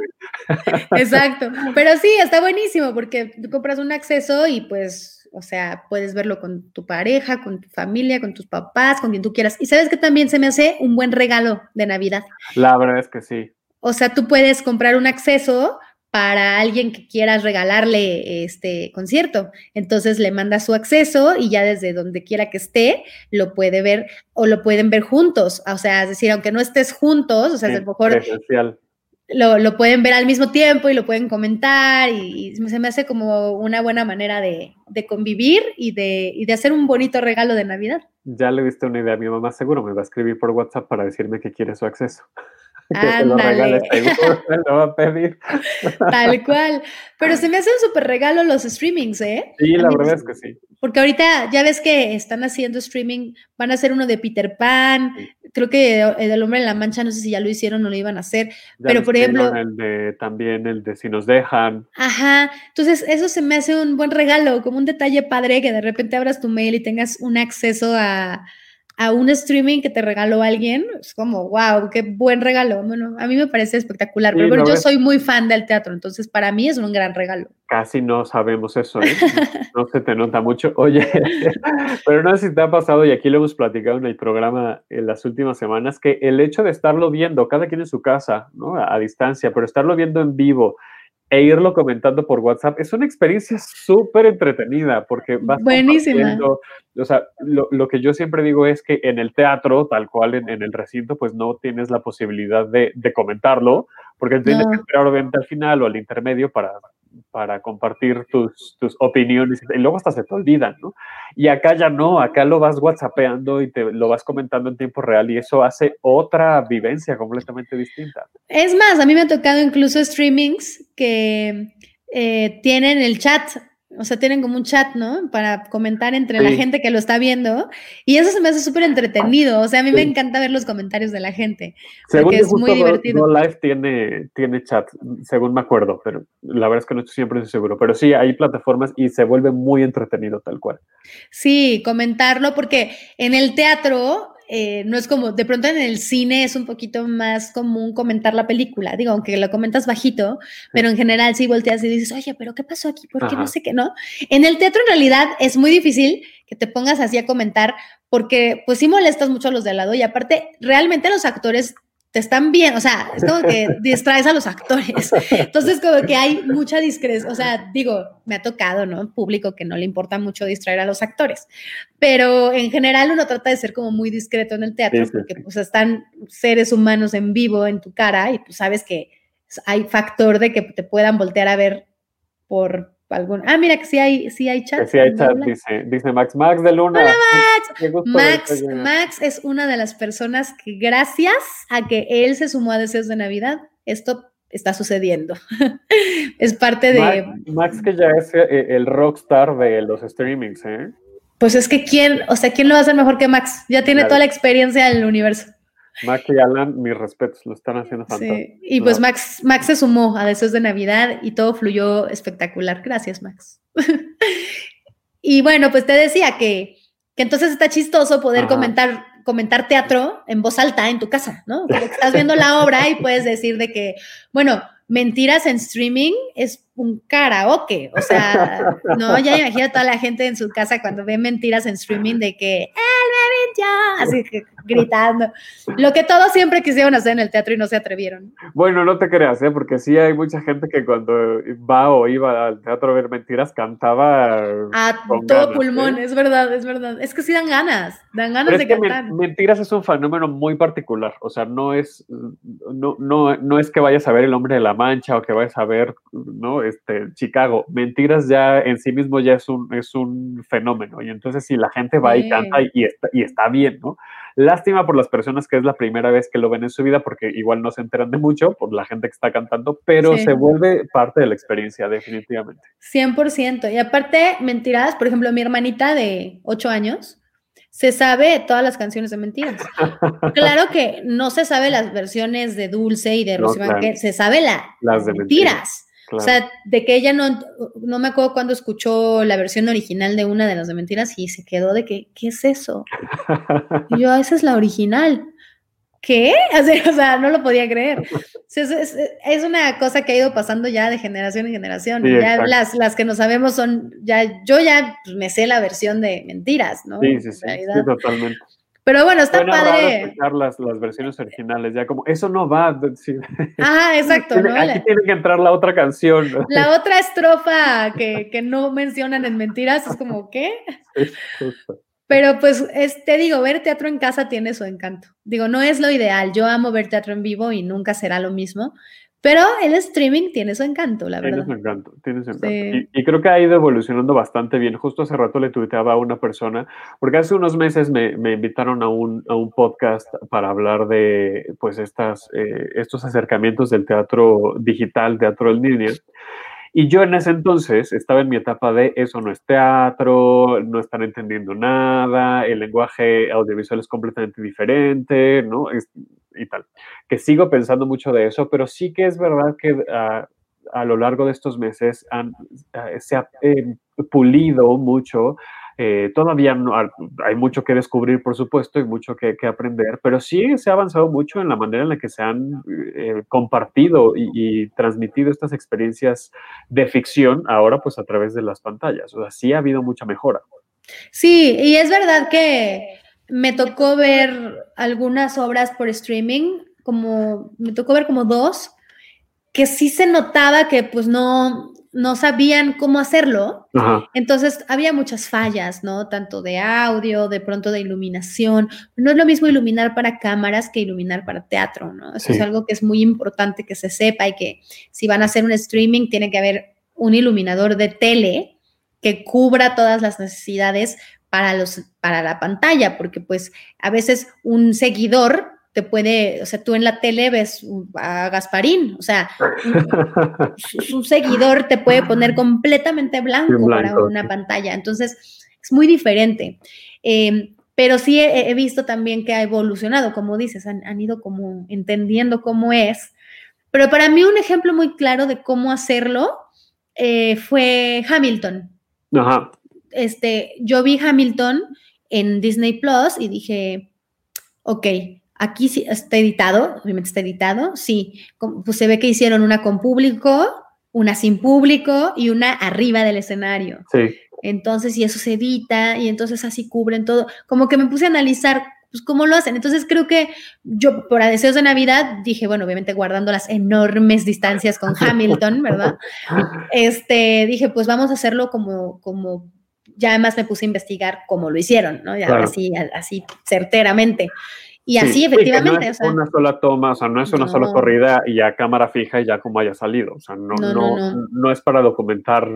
Exacto. Pero sí, está buenísimo, porque tú compras un acceso y pues, o sea, puedes verlo con tu pareja, con tu familia, con tus papás, con quien tú quieras. Y sabes que también se me hace un buen regalo de Navidad. La verdad es que sí. O sea, tú puedes comprar un acceso para alguien que quieras regalarle este concierto. Entonces le manda su acceso y ya desde donde quiera que esté, lo puede ver o lo pueden ver juntos. O sea, es decir, aunque no estés juntos, o sea, a lo mejor lo, lo, pueden ver al mismo tiempo y lo pueden comentar y, se me hace como una buena manera de, de convivir y de, y de, hacer un bonito regalo de Navidad. Ya le diste una idea a mi mamá, seguro me va a escribir por WhatsApp para decirme que quiere su acceso. Que lo lo va a pedir. Tal cual. Pero se me hacen súper regalo los streamings, ¿eh? Sí, la verdad es que sí. Porque ahorita ya ves que están haciendo streaming, van a hacer uno de Peter Pan, creo que el hombre en la mancha, no sé si ya lo hicieron o lo iban a hacer, pero por ejemplo... El de, también el de si nos dejan. Ajá, entonces eso se me hace un buen regalo, como un detalle padre que de repente abras tu mail y tengas un acceso a, a un streaming que te regaló alguien, es como, wow, qué buen regalo. Bueno, a mí me parece espectacular, pero bueno, yo soy muy fan del teatro, entonces para mí es un gran regalo. Casi no sabemos eso, ¿eh? no se te nota mucho. Oye, pero no sé si te ha pasado, y aquí lo hemos platicado en el programa en las últimas semanas, que el hecho de estarlo viendo, cada quien en su casa, ¿no? A, distancia, pero estarlo viendo en vivo, e irlo comentando por WhatsApp. Es una experiencia súper entretenida porque vas Buenísima. O sea, lo, lo, que yo siempre digo es que en el teatro, tal cual en, en el recinto, pues no tienes la posibilidad de, de comentarlo porque tienes que esperar obviamente al final o al intermedio para para compartir tus, tus opiniones y luego hasta se te olvidan, ¿no? Y acá ya no, acá lo vas whatsappeando y te lo vas comentando en tiempo real y eso hace otra vivencia completamente distinta. Es más, a mí me ha tocado incluso streamings que eh, tienen el chat o sea, tienen como un chat, ¿no? Para comentar entre la gente que lo está viendo. Y eso se me hace súper entretenido. O sea, a mí me encanta ver los comentarios de la gente. Según es muy divertido. No Live tiene, tiene chat, según me acuerdo, pero la verdad es que no estoy siempre seguro. Pero sí, hay plataformas y se vuelve muy entretenido tal cual. Sí, comentarlo, porque en el teatro eh, no es como, de pronto en el cine es un poquito más común comentar la película, digo, aunque lo comentas bajito, pero en general sí volteas y dices, oye, pero ¿qué pasó aquí? ¿Por qué no sé qué, no? En el teatro en realidad es muy difícil que te pongas así a comentar porque pues sí molestas mucho a los de al lado y aparte realmente los actores te están bien, o sea, es como que distraes a los actores. Entonces, como que hay mucha discreción, o sea, digo, me ha tocado, ¿no? Público que no le importa mucho distraer a los actores, pero en general uno trata de ser como muy discreto en el teatro porque pues están seres humanos en vivo en tu cara y pues sabes que hay factor de que te puedan voltear a ver por algún. Ah, mira que sí hay, sí hay chat. sí hay chat, dice, Max. Max de Luna. Hola, Max. Max, Max es una de las personas que, gracias a que él se sumó a Deseos de Navidad, esto está sucediendo. es parte de. Max, que ya es eh, el rockstar de los streamings, ¿eh? Pues es que quién, o sea, ¿quién lo va a hacer mejor que Max? Ya tiene toda la experiencia del universo. Max y Alan, mis respetos, lo están haciendo fantástico. Sí. Y pues Max, Max se sumó a Deseos de Navidad y todo fluyó espectacular. Gracias, Max. y bueno, pues te decía que, que entonces está chistoso poder comentar, comentar teatro en voz alta en tu casa, ¿no? estás viendo la obra y puedes decir de que, bueno, mentiras en streaming es un karaoke. O sea, no, ya imagino a toda la gente en su casa cuando ve mentiras en streaming de que él me mintió, así que gritando. Lo que todos siempre quisieron hacer en el teatro y no se atrevieron. Bueno, no te creas, ¿eh? porque sí hay mucha gente que cuando va o iba al teatro a ver mentiras cantaba. A todo pulmón, ¿eh? es verdad, es verdad. Es que sí dan ganas, dan ganas de cantar. mentiras es un fenómeno muy particular. O sea, no es, no, no, no es que vayas a ver el hombre de la mancha o que vayas a ver, ¿no? Este, Chicago. Mentiras ya en sí mismo ya es un, es un fenómeno. Y entonces si la gente va y canta y está, y está bien, ¿no? Lástima por las personas que es la primera vez que lo ven en su vida, porque igual no se enteran de mucho por la gente que está cantando, pero se vuelve parte de la experiencia, definitivamente. 100%. Y aparte, mentiras, por ejemplo, mi hermanita de 8 años, se sabe todas las canciones de mentiras. claro que no se sabe las versiones de Dulce y de no, se sabe las de mentiras. O sea, de que ella no, no me acuerdo cuando escuchó la versión original de una de las de mentiras y se quedó de que, ¿qué es eso? Y yo, esa es la original. ¿Qué? O sea, no lo podía creer. Es, una cosa que ha ido pasando ya de generación en generación. ya las, las que no sabemos son, ya, yo ya me sé la versión de mentiras, ¿no? Sí, sí, sí, sí totalmente. Pero bueno, está padre. Escuchar las, las versiones originales, ya como, eso no va. Ah, exacto. ¿no? Aquí tiene que entrar la otra canción. La otra estrofa que, que no mencionan en Mentiras es como, ¿qué? Pero pues te digo, ver teatro en casa tiene su encanto. Digo, no es lo ideal. Yo amo ver teatro en vivo y nunca será lo mismo, pero el streaming tiene su encanto, la verdad. Tiene su encanto, tiene su encanto. Y, creo que ha ido evolucionando bastante bien. Justo hace rato le tuiteaba a una persona, porque hace unos meses me, me invitaron a un, a un, podcast para hablar de pues estas, eh, estos acercamientos del teatro digital, teatro en línea. Y yo en ese entonces estaba en mi etapa de eso no es teatro, no están entendiendo nada, el lenguaje audiovisual es completamente diferente, ¿no? y tal. Que sigo pensando mucho de eso, pero sí que es verdad que ah, a lo largo de estos meses han, ah, se ha eh, pulido mucho eh, todavía no, hay mucho que descubrir, por supuesto, y mucho que, aprender, pero sí se ha avanzado mucho en la manera en la que se han eh, compartido y, transmitido estas experiencias de ficción ahora pues a través de las pantallas. O sea, sí ha habido mucha mejora. Sí, y es verdad que me tocó ver algunas obras por streaming, como me tocó ver como dos, que sí se notaba que pues no, no sabían cómo hacerlo. Entonces había muchas fallas, ¿no? Tanto de audio, de pronto de iluminación. No es lo mismo iluminar para cámaras que iluminar para teatro, ¿no? Eso es algo que es muy importante que se sepa y que si van a hacer un streaming tiene que haber un iluminador de tele que cubra todas las necesidades para, los, para la pantalla, porque pues a veces un seguidor te puede, o sea, tú en la tele ves a Gasparín, o sea, un, seguidor te puede poner completamente blanco, para una pantalla, entonces es muy diferente. Em, pero sí he, visto también que ha evolucionado, como dices, han, ido como entendiendo cómo es. Pero para mí un ejemplo muy claro de cómo hacerlo eh, fue Hamilton. Ajá. Este, yo vi Hamilton en Disney Plus y dije, ok, aquí sí está editado, obviamente está editado, sí, pues se ve que hicieron una con público, una sin público y una arriba del escenario. Sí. Entonces, y eso se edita y entonces así cubren todo. Como que me puse a analizar pues cómo lo hacen. Entonces creo que yo, por deseos de Navidad, dije, bueno, obviamente guardando las enormes distancias con Hamilton, ¿verdad? Este, dije, pues vamos a hacerlo como, como, ya además me puse a investigar cómo lo hicieron, ¿no? Ya así, así certeramente. Y así, efectivamente. no es una sola toma, o sea, no es una sola corrida y ya cámara fija y ya como haya salido. O sea, no, no, no, es para documentar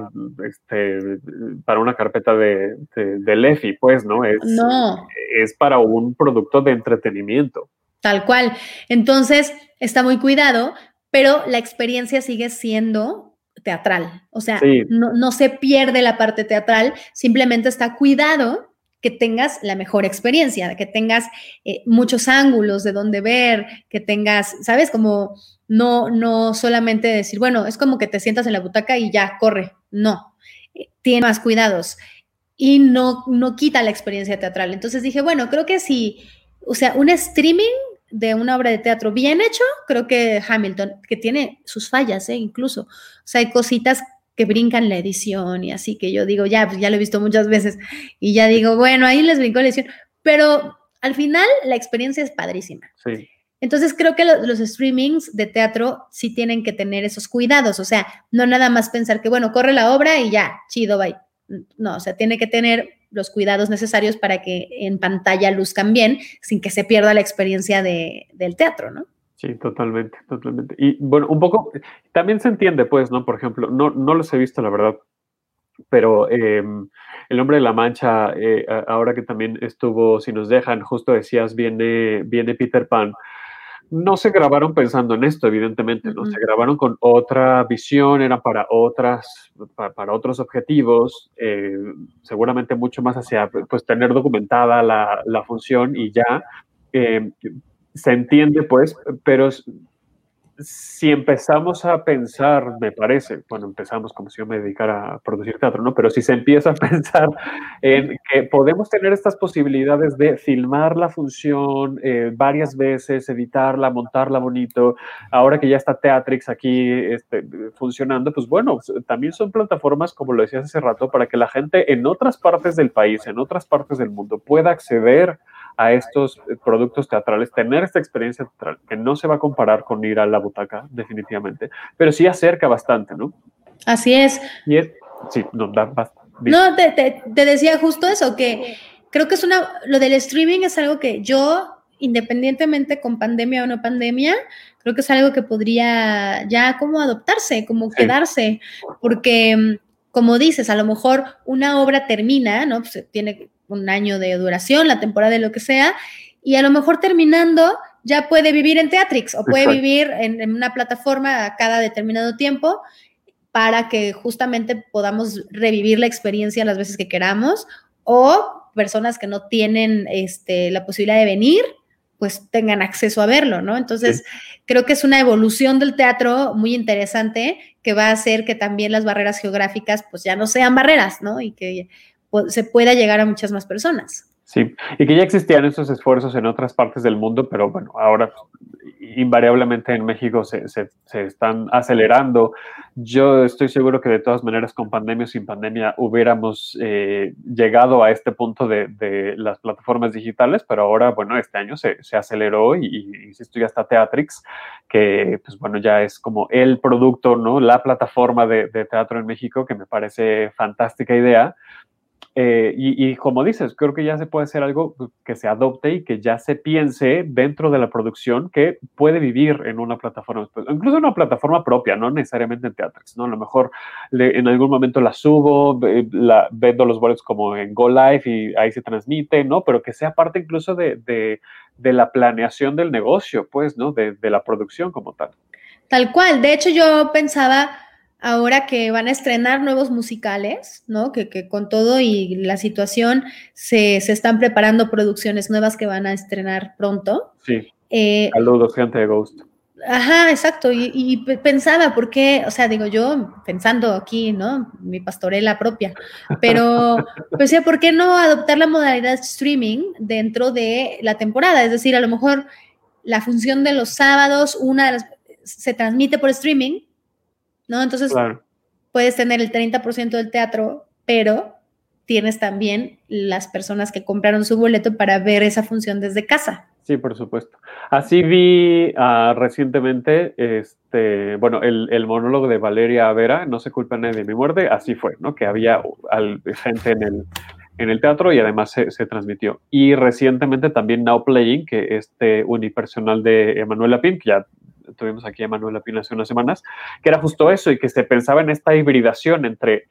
este, para una carpeta de, de, Lefi, pues, ¿no? Es, no. Es para un producto de entretenimiento. Tal cual. Entonces, está muy cuidado, pero la experiencia sigue siendo teatral. O sea, no, no se pierde la parte teatral, simplemente está cuidado que tengas la mejor experiencia, que tengas eh, muchos ángulos de donde ver, que tengas, ¿sabes? Como no, no solamente decir, bueno, es como que te sientas en la butaca y ya, corre. No, eh, tiene más cuidados y no, no quita la experiencia teatral. Entonces dije, bueno, creo que si, o sea, un streaming de una obra de teatro bien hecho, creo que Hamilton, que tiene sus fallas, ¿eh? incluso. O sea, hay cositas que brincan la edición y así que yo digo, ya, pues ya lo he visto muchas veces y ya digo, bueno, ahí les brincó la edición, pero al final la experiencia es padrísima. Sí. Entonces creo que los streamings de teatro sí tienen que tener esos cuidados, o sea, no nada más pensar que, bueno, corre la obra y ya, chido, bye. No, o sea, tiene que tener los cuidados necesarios para que en pantalla luzcan bien sin que se pierda la experiencia de, del teatro, ¿no? Sí, totalmente, totalmente. Y bueno, un poco, también se entiende, pues, ¿no? Por ejemplo, no, no los he visto, la verdad, pero em, El Hombre de la Mancha, eh, ahora que también estuvo, si nos dejan, justo decías, viene, viene Peter Pan. No se grabaron pensando en esto, evidentemente, ¿no? Se grabaron con otra visión, era para otras, para, otros objetivos, eh, seguramente mucho más hacia, pues, tener documentada la, la función y ya. Se entiende, pues, pero si empezamos a pensar, me parece, bueno, empezamos como si yo me dedicara a producir teatro, ¿no? Pero si se empieza a pensar en que podemos tener estas posibilidades de filmar la función eh, varias veces, editarla, montarla bonito, ahora que ya está Teatrix aquí este, funcionando, pues bueno, también son plataformas, como lo decías hace rato, para que la gente en otras partes del país, en otras partes del mundo, pueda acceder a estos eh, productos teatrales, tener esta experiencia teatral, que no se va a comparar con ir a la butaca, definitivamente, pero sí acerca bastante, ¿no? Así es. Y es, sí, no, da, No, te, te, decía justo eso, que creo que es una, lo del streaming es algo que yo, independientemente con pandemia o no pandemia, creo que es algo que podría ya como adoptarse, como quedarse, porque como dices, a lo mejor una obra termina, ¿no? Pues tiene un año de duración, la temporada de lo que sea, y a lo mejor terminando ya puede vivir en Teatrix o puede vivir en, una plataforma a cada determinado tiempo para que justamente podamos revivir la experiencia las veces que queramos o personas que no tienen este, la posibilidad de venir pues tengan acceso a verlo, ¿no? Entonces, creo que es una evolución del teatro muy interesante que va a hacer que también las barreras geográficas pues ya no sean barreras, ¿no? Y que se pueda llegar a muchas más personas. Sí, y que ya existían esos esfuerzos en otras partes del mundo, pero bueno, ahora invariablemente en México se, están acelerando. Yo estoy seguro que de todas maneras con pandemia o sin pandemia hubiéramos eh, llegado a este punto de, las plataformas digitales, pero ahora, bueno, este año se, aceleró y, y, insisto, ya está Teatrix, que pues bueno, ya es como el producto, ¿no? La plataforma de, de teatro en México, que me parece fantástica idea eh, y, como dices, creo que ya se puede hacer algo que se adopte y que ya se piense dentro de la producción que puede vivir en una plataforma, incluso una plataforma propia, no necesariamente en Teatrix, ¿no? A lo mejor en algún momento la subo, vendo los boletos como en Go Live y ahí se transmite, ¿no? Pero que sea parte incluso de, de, de la planeación del negocio, pues, ¿no? De, de la producción como tal. Tal cual. De hecho, yo pensaba ahora que van a estrenar nuevos musicales, ¿no? Que, con todo y la situación se, están preparando producciones nuevas que van a estrenar pronto. Sí. Eh, Saludos, gente de Ghost. Ajá, exacto. Y, pensaba, ¿por qué? O sea, digo yo, pensando aquí, ¿no? Mi pastorela propia. Pero pensé, ¿por qué no adoptar la modalidad streaming dentro de la temporada? Es decir, a lo mejor la función de los sábados, una de las, se transmite por streaming, ¿no? Entonces, puedes tener el 30% del teatro, pero tienes también las personas que compraron su boleto para ver esa función desde casa. Sí, por supuesto. Así vi uh, recientemente, este, bueno, el, monólogo de Valeria Vera, No se culpa nadie de mi muerte, así fue, ¿no? Que había gente en el, en el teatro y además se, se, transmitió. Y recientemente también Now Playing, que este unipersonal de Emanuela Pim, que ya tuvimos aquí a Manuela Pina hace unas semanas, que era justo eso y que se pensaba en esta hibridación entre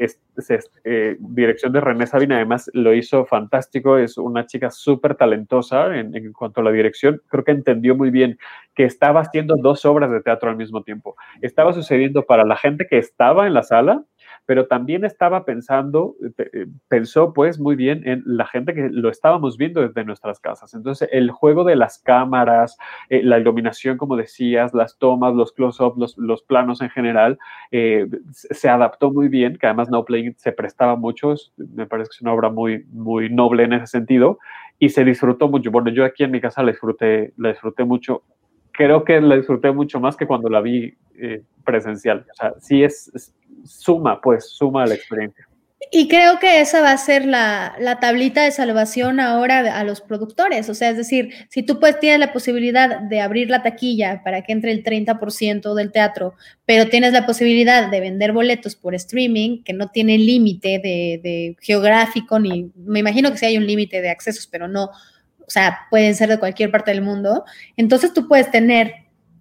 eh, dirección de René Sabina, además lo hizo fantástico, es una chica súper talentosa en, en, cuanto a la dirección, creo que entendió muy bien que estaba haciendo dos obras de teatro al mismo tiempo. Estaba sucediendo para la gente que estaba en la sala, pero también estaba pensando, eh, pensó pues muy bien en la gente que lo estábamos viendo desde nuestras casas. Entonces, el juego de las cámaras, eh, la iluminación, como decías, las tomas, los close-ups, los, planos en general, eh, se adaptó muy bien, que además No Playing se prestaba mucho, me parece que es una obra muy, muy noble en ese sentido, y se disfrutó mucho. Bueno, yo aquí en mi casa la disfruté, la disfruté mucho creo que la disfruté mucho más que cuando la vi presencial. O sea, sí es, suma, pues, suma a la experiencia. Y creo que esa va a ser la, tablita de salvación ahora a los productores. O sea, es decir, si tú pues tienes la posibilidad de abrir la taquilla para que entre el 30% del teatro, pero tienes la posibilidad de vender boletos por streaming, que no tiene límite de, de, geográfico, ni me imagino que sí hay un límite de accesos, pero no, o sea, pueden ser de cualquier parte del mundo. Entonces tú puedes tener,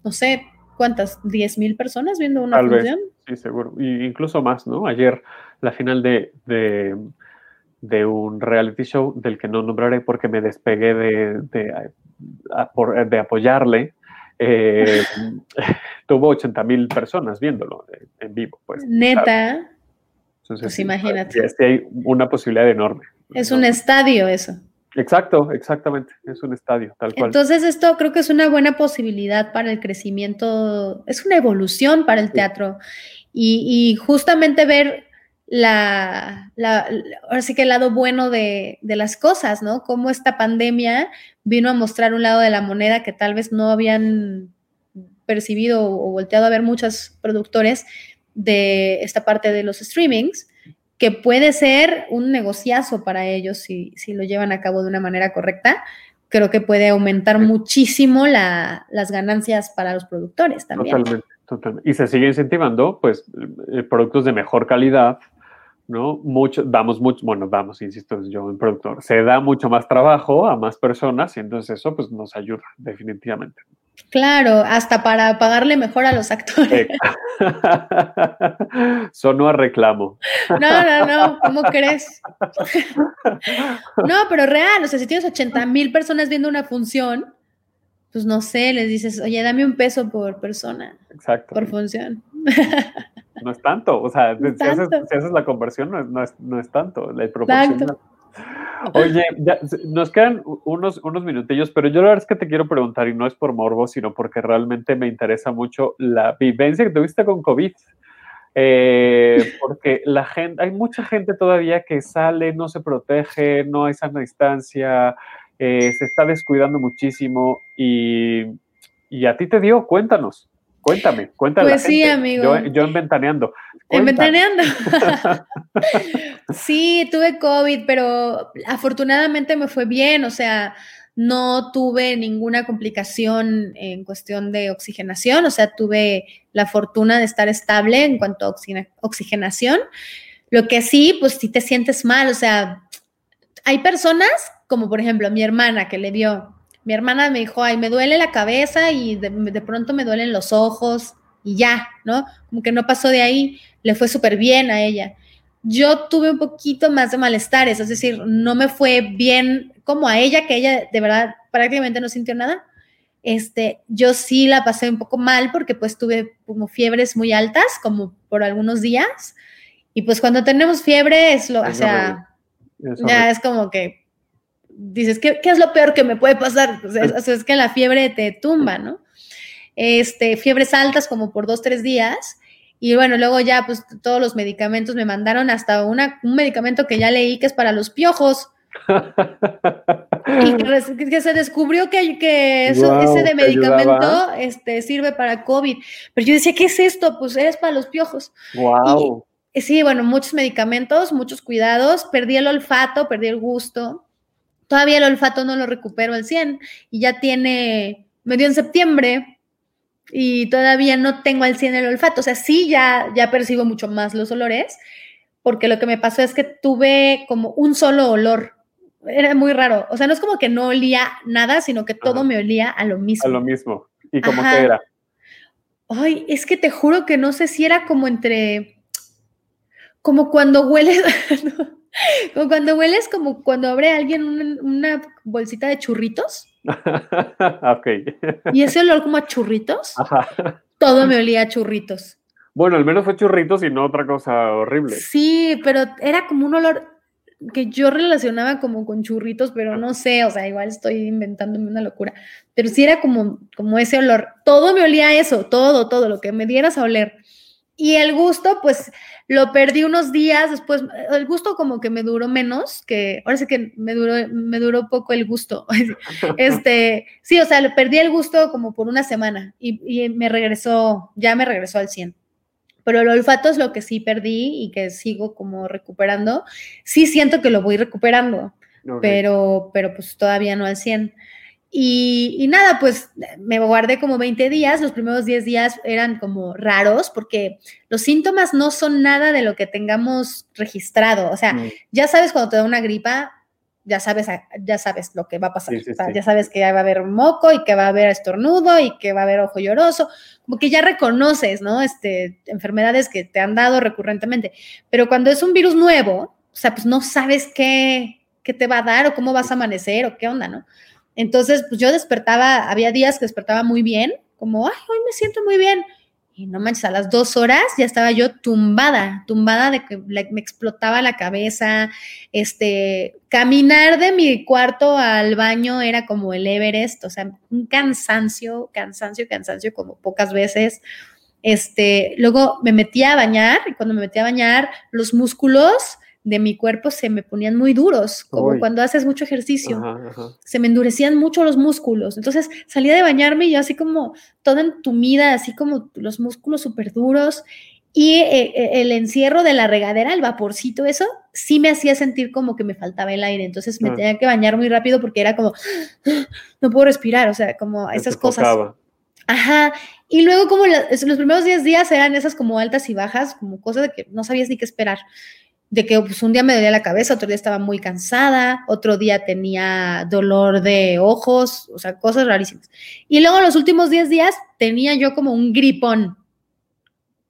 no sé, ¿cuántas? ¿10 mil personas viendo una función? Sí, seguro. Y incluso más, ¿no? Ayer la final de, de, un reality show del que no nombraré porque me despegué de, de, apoyarle. Eh, tuvo 80 mil personas viéndolo en vivo. Pues, Neta. pues imagínate. hay una posibilidad enorme. Es un estadio eso. Exacto, exactamente, es un estadio, tal cual. Entonces esto creo que es una buena posibilidad para el crecimiento, es una evolución para el teatro y, justamente ver la, ahora sí que el lado bueno de, de, las cosas, ¿no? Cómo esta pandemia vino a mostrar un lado de la moneda que tal vez no habían percibido o volteado a ver muchos productores de esta parte de los streamings que puede ser un negociazo para ellos si, si lo llevan a cabo de una manera correcta. Creo que puede aumentar muchísimo la, las ganancias para los productores también. Totalmente, totalmente. Y se sigue incentivando, pues, eh, productos de mejor calidad, ¿no? Mucho, damos mucho, bueno, damos, insisto, yo en productor, se da mucho más trabajo a más personas y entonces eso, pues, nos ayuda definitivamente. Claro, hasta para pagarle mejor a los actores. Sonó a reclamo. No, no, no, ¿cómo crees? No, pero real, o sea, si tienes 80 mil personas viendo una función, pues no sé, les dices, oye, dame un peso por persona. Exacto. Por función. No es tanto, o sea, si, Haces, la conversión, no es, no es, tanto, la proporción. Oye, nos quedan unos, unos minutillos, pero yo la verdad es que te quiero preguntar, y no es por morbo, sino porque realmente me interesa mucho la vivencia que tuviste con COVID. Eh, porque la gente, hay mucha gente todavía que sale, no se protege, no hay sana distancia, eh, se está descuidando muchísimo y, y a ti te dio, cuéntanos. Cuéntame, cuéntame. Pues sí, amigo. Yo, yo en Ventaneando. En Ventaneando. sí, tuve COVID, pero afortunadamente me fue bien, o sea, no tuve ninguna complicación en cuestión de oxigenación, o sea, tuve la fortuna de estar estable en cuanto a oxigenación. Lo que sí, pues si te sientes mal, o sea, hay personas, como por ejemplo mi hermana que le dio, mi hermana me dijo, ay, me duele la cabeza y de, de pronto me duelen los ojos y ya, ¿no? Como que no pasó de ahí, le fue súper bien a ella. Yo tuve un poquito más de malestares, es decir, no me fue bien como a ella, que ella de verdad prácticamente no sintió nada. Este, yo sí la pasé un poco mal porque pues tuve como fiebres muy altas, como por algunos días. Y pues cuando tenemos fiebre es lo, o sea, ya es como que dices, ¿qué, ¿qué, es lo peor que me puede pasar? Es que la fiebre te tumba, ¿no? Este, fiebres altas como por dos, tres días. Y bueno, luego ya pues todos los medicamentos me mandaron hasta una, un medicamento que ya leí que es para los piojos. y que, que, se descubrió que, que eso, wow, ese de medicamento este, sirve para COVID. Pero yo decía, ¿qué es esto? Pues es para los piojos. Wow. Y, sí, bueno, muchos medicamentos, muchos cuidados. Perdí el olfato, perdí el gusto. Todavía el olfato no lo recupero al 100 y ya tiene, me dio en septiembre y todavía no tengo al 100 el olfato. O sea, sí, ya, ya percibo mucho más los olores, porque lo que me pasó es que tuve como un solo olor. Era muy raro. O sea, no es como que no olía nada, sino que todo Ajá. me olía a lo mismo. A lo mismo. ¿Y cómo que era? Ay, es que te juro que no sé si era como entre. Como cuando hueles. como cuando hueles, como cuando abre alguien una, una bolsita de churritos. ok. Y ese olor como a churritos, Ajá. todo me olía a churritos. Bueno, al menos fue churritos y no otra cosa horrible. Sí, pero era como un olor que yo relacionaba como con churritos, pero no sé, o sea, igual estoy inventándome una locura. Pero sí era como, como ese olor. Todo me olía a eso, todo, todo, lo que me dieras a oler. Y el gusto, pues lo perdí unos días después. El gusto como que me duró menos, que ahora sí que me duró, me duró poco el gusto. este, sí, o sea, perdí el gusto como por una semana y, y, me regresó, ya me regresó al 100. Pero el olfato es lo que sí perdí y que sigo como recuperando. Sí siento que lo voy recuperando, okay. pero, pero pues todavía no al 100. Y, y, nada, pues me guardé como 20 días, los primeros 10 días eran como raros porque los síntomas no son nada de lo que tengamos registrado, o sea, ya sabes cuando te da una gripa, ya sabes, ya sabes lo que va a pasar, Sí, sí, o sea, sí. ya sabes que va a haber moco y que va a haber estornudo y que va a haber ojo lloroso, como que ya reconoces, ¿no? Este, enfermedades que te han dado recurrentemente, pero cuando es un virus nuevo, o sea, pues no sabes qué, qué te va a dar o cómo vas a amanecer o qué onda, ¿no? Entonces, pues yo despertaba, había días que despertaba muy bien, como, ay, hoy me siento muy bien. Y no manches, a las dos horas ya estaba yo tumbada, tumbada de que me explotaba la cabeza. Este, caminar de mi cuarto al baño era como el Everest, o sea, un cansancio, cansancio, cansancio, como pocas veces. Este, luego me metía a bañar y cuando me metía a bañar, los músculos de mi cuerpo se me ponían muy duros, como Uy. cuando haces mucho ejercicio. Ajá, ajá. Se me endurecían mucho los músculos. Entonces salía de bañarme y yo así como toda entumida, así como los músculos súper duros. Y eh, el encierro de la regadera, el vaporcito, eso sí me hacía sentir como que me faltaba el aire. Entonces me Ah. tenía que bañar muy rápido porque era como, no puedo respirar, o sea, como esas cosas. sofocaba. Ajá. Y luego como la- los primeros 10 días eran esas como altas y bajas, como cosas de que no sabías ni qué esperar. De que pues, un día me dolía la cabeza, otro día estaba muy cansada, otro día tenía dolor de ojos, o sea, cosas rarísimas. Y luego los últimos 10 días tenía yo como un gripón,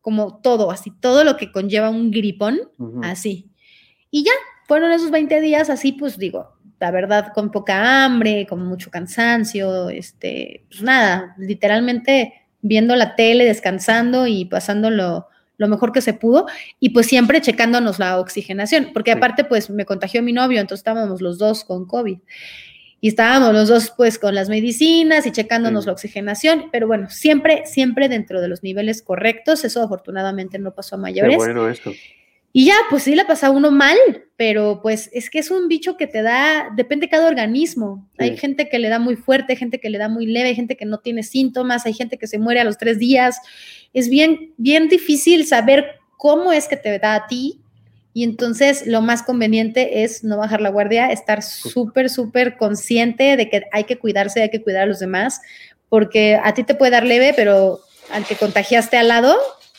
como todo, así, todo lo que conlleva un gripón, así. Y ya, fueron esos 20 días así, pues digo, la verdad, con poca hambre, con mucho cansancio, este, pues nada, literalmente viendo la tele, descansando y pasando lo, mejor que se pudo y pues siempre checándonos la oxigenación, porque aparte pues me contagió mi novio, entonces estábamos los dos con COVID y estábamos los dos pues con las medicinas y checándonos Sí. la oxigenación, pero bueno, siempre, siempre dentro de los niveles correctos, eso afortunadamente no pasó a Qué mayores. bueno eso. Y ya, pues sí la pasa uno mal, pero pues es que es un bicho que te da, depende de cada organismo. Sí. Hay gente que le da muy fuerte, gente que le da muy leve, hay gente que no tiene síntomas, hay gente que se muere a los tres días. Es bien, bien difícil saber cómo es que te da a ti. Y entonces lo más conveniente es no bajar la guardia, estar súper, súper consciente de que hay que cuidarse, hay que cuidar a los demás, porque a ti te puede dar leve, pero al que contagiaste al lado,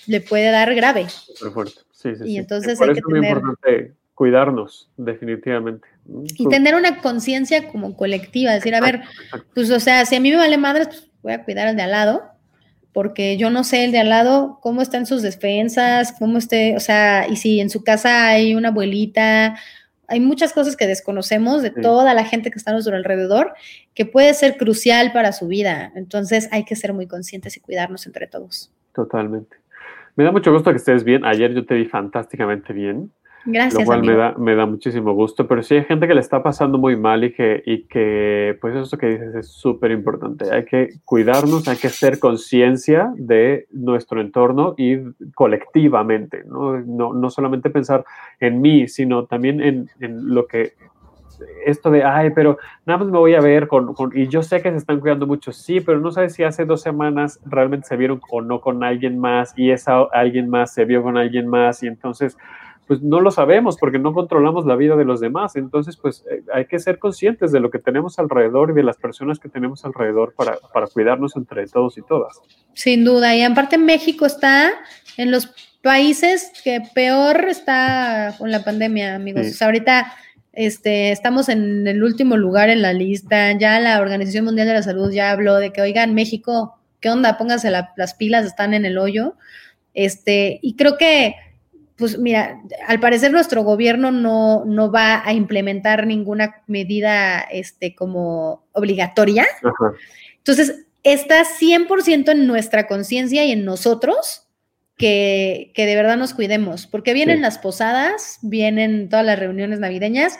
le puede dar grave. Súper fuerte, sí, sí. Y sí. entonces Por hay eso que es muy tener- importante cuidarnos, definitivamente. Y tener una conciencia como colectiva, decir, a ver, pues o sea, si a mí me vale madre, pues voy a cuidar al de al lado, porque yo no sé el de al lado cómo están sus defensas, cómo esté, o sea, y si en su casa hay una abuelita, hay muchas cosas que desconocemos de Sí. toda la gente que está a nuestro alrededor, que puede ser crucial para su vida. Entonces hay que ser muy conscientes y cuidarnos entre todos. Totalmente. Me da mucho gusto que estés bien. Ayer yo te vi fantásticamente bien. Gracias. lo cual me da, me da muchísimo gusto, pero sí hay gente que le está pasando muy mal y que, y que pues eso que dices es súper importante. Hay que cuidarnos, hay que hacer conciencia de nuestro entorno y colectivamente, ¿no? No, no solamente pensar en mí, sino también en, en lo que esto de, ay, pero nada más me voy a ver con, con- y yo sé que se están cuidando mucho, sí, pero no sabes si hace dos semanas realmente se vieron o no con alguien más y esa alguien más se vio con alguien más y entonces pues no lo sabemos porque no controlamos la vida de los demás. Entonces, pues eh, hay que ser conscientes de lo que tenemos alrededor y de las personas que tenemos alrededor para, para cuidarnos entre todos y todas. Sin duda. Y aparte México está en los países que peor está con la pandemia, amigos. Sí. O sea, ahorita este, estamos en el último lugar en la lista. Ya la Organización Mundial de la Salud ya habló de que, oigan, México, ¿qué onda? Pónganse la- las pilas, están en el hoyo. Este, y creo que, pues mira, al parecer nuestro gobierno no, no va a implementar ninguna medida este, como obligatoria. Ajá. Entonces, está 100% en nuestra conciencia y en nosotros que, que de verdad nos cuidemos, porque vienen Sí. las posadas, vienen todas las reuniones navideñas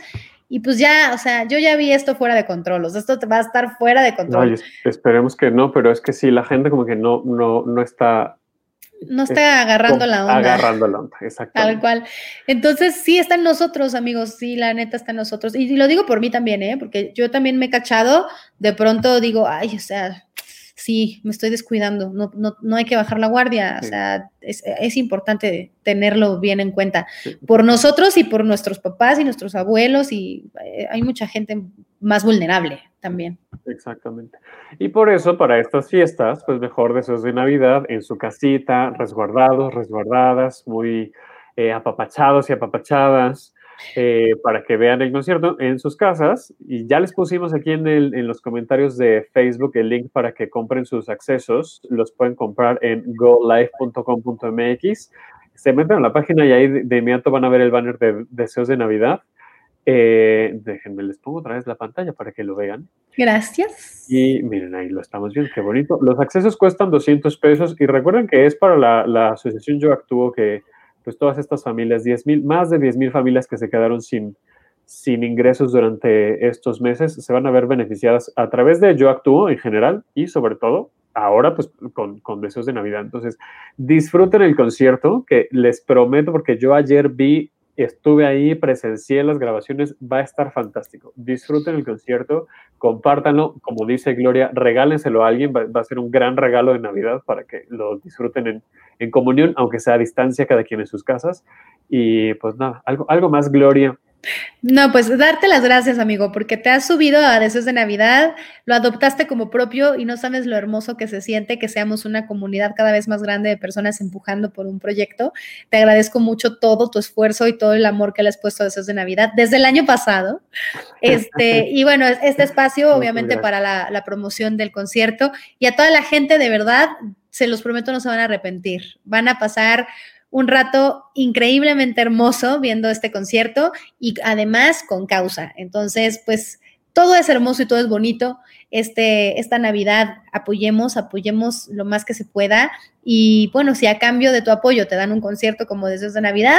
y pues ya, o sea, yo ya vi esto fuera de control, o sea, esto va a estar fuera de control. Esperemos que no, pero es que sí, la gente como que no, no, no está no está agarrando la onda. agarrando la onda, Tal exactamente. cual. Entonces, sí, está en nosotros, amigos. Sí, la neta está en nosotros. Y, y lo digo por mí también, ¿eh? Porque yo también me he cachado. De pronto digo, ay, o sea, sí, me estoy descuidando. No, no, no hay que bajar la guardia. O sea, es, es importante tenerlo bien en cuenta. Sí. Por nosotros y por nuestros papás y nuestros abuelos. Y eh, hay mucha gente más vulnerable también. Exactamente. Y por eso, para estas fiestas, pues mejor deseos de Navidad en su casita, resguardados, resguardadas, muy eh, apapachados y apapachadas, eh, para que vean el concierto en sus casas. Y ya les pusimos aquí en, el- en los comentarios de Facebook el link para que compren sus accesos. Los pueden comprar en golife.com.mx. Se meten a la página y ahí de, inmediato van a ver el banner de deseos de Navidad. Eh, déjenme, les pongo otra vez la pantalla para que lo vean. Gracias. Y miren, ahí lo estamos viendo, qué bonito. Los accesos cuestan 200 pesos y recuerden que es para la, la asociación Yo Actúo que pues todas estas familias, 10 mil, más de 10 mil familias que se quedaron sin, sin ingresos durante estos meses, se van a ver beneficiadas a través de Yo Actúo en general y sobre todo ahora pues con, con deseos de Navidad. Entonces, disfruten el concierto que les prometo porque yo ayer vi estuve ahí, presencié las grabaciones, va a estar fantástico. Disfruten el concierto, compártanlo, como dice Gloria, regálenselo a alguien, va, va a ser un gran regalo de Navidad para que lo disfruten en, en, comunión, aunque sea a distancia, cada quien en sus casas. Y pues nada, algo, algo más, Gloria. No, pues darte las gracias, amigo, porque te has subido a Deseos de Navidad, lo adoptaste como propio y no sabes lo hermoso que se siente que seamos una comunidad cada vez más grande de personas empujando por un proyecto. Te agradezco mucho todo tu esfuerzo y todo el amor que le has puesto a Deseos de Navidad desde el año pasado. Este, y bueno, este espacio, obviamente, para la, la promoción del concierto y a toda la gente, de verdad, se los prometo, no se van a arrepentir. Van a pasar un rato increíblemente hermoso viendo este concierto y además con causa. Entonces, pues todo es hermoso y todo es bonito. Este, esta Navidad apoyemos, apoyemos lo más que se pueda. Y bueno, si a cambio de tu apoyo te dan un concierto como Deseos de Navidad,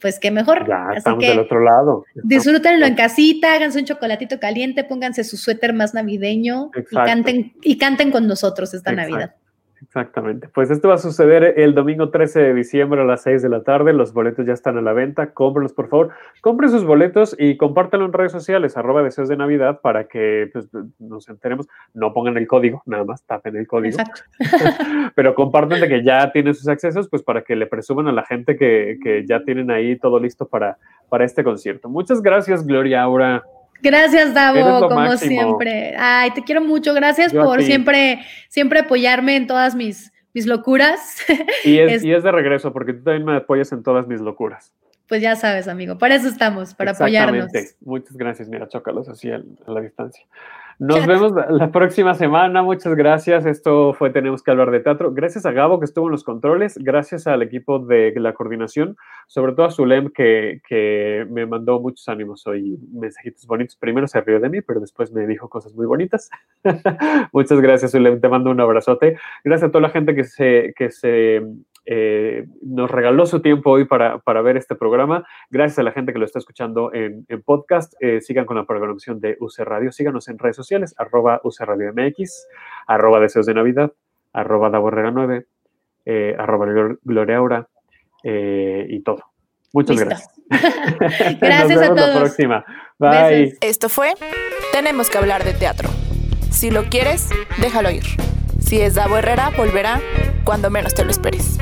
pues qué mejor. Ya, Así estamos que del otro lado. Disfrútenlo en casita, háganse un chocolatito caliente, pónganse su suéter más navideño y canten, y canten con nosotros esta Exacto. Navidad. Exactamente. Pues esto va a suceder el domingo 13 de diciembre a las 6 de la tarde. Los boletos ya están a la venta. Cómprenlos, por favor. Compren sus boletos y compártanlo en redes sociales, arroba deseos de Navidad, para que pues, nos enteremos. No pongan el código, nada más tapen el código. Pero compartan de que ya tienen sus accesos, pues para que le presuman a la gente que, que ya tienen ahí todo listo para, para este concierto. Muchas gracias, Gloria Aura. Gracias, Davo, como máximo. siempre. Ay, te quiero mucho. Gracias Yo por siempre, siempre apoyarme en todas mis, mis locuras. Y es, y es de regreso, porque tú también me apoyas en todas mis locuras. Pues ya sabes, amigo, para eso estamos, para apoyarnos. Muchas gracias. Mira, chócalos así a la distancia. Nos vemos la próxima semana. Muchas gracias. Esto fue Tenemos que hablar de teatro. Gracias a Gabo que estuvo en los controles. Gracias al equipo de la coordinación. Sobre todo a Zulem que, que me mandó muchos ánimos hoy, mensajitos bonitos. Primero se rió de mí, pero después me dijo cosas muy bonitas. Muchas gracias, Zulem. Te mando un abrazote. Gracias a toda la gente que se, que se eh, nos regaló su tiempo hoy para, para, ver este programa. Gracias a la gente que lo está escuchando en, en podcast. Eh, sigan con la programación de UC Radio. Síganos en redes sociales, arroba UC Radio MX, arroba Deseos de Navidad, arroba La Borrega 9, eh, arroba Gloria Aura y todo. Muchas gracias. gracias a todos. la próxima. Bye. Esto fue Tenemos que hablar de teatro. Si lo quieres, déjalo ir. Si es Davo Herrera, volverá cuando menos te lo esperes.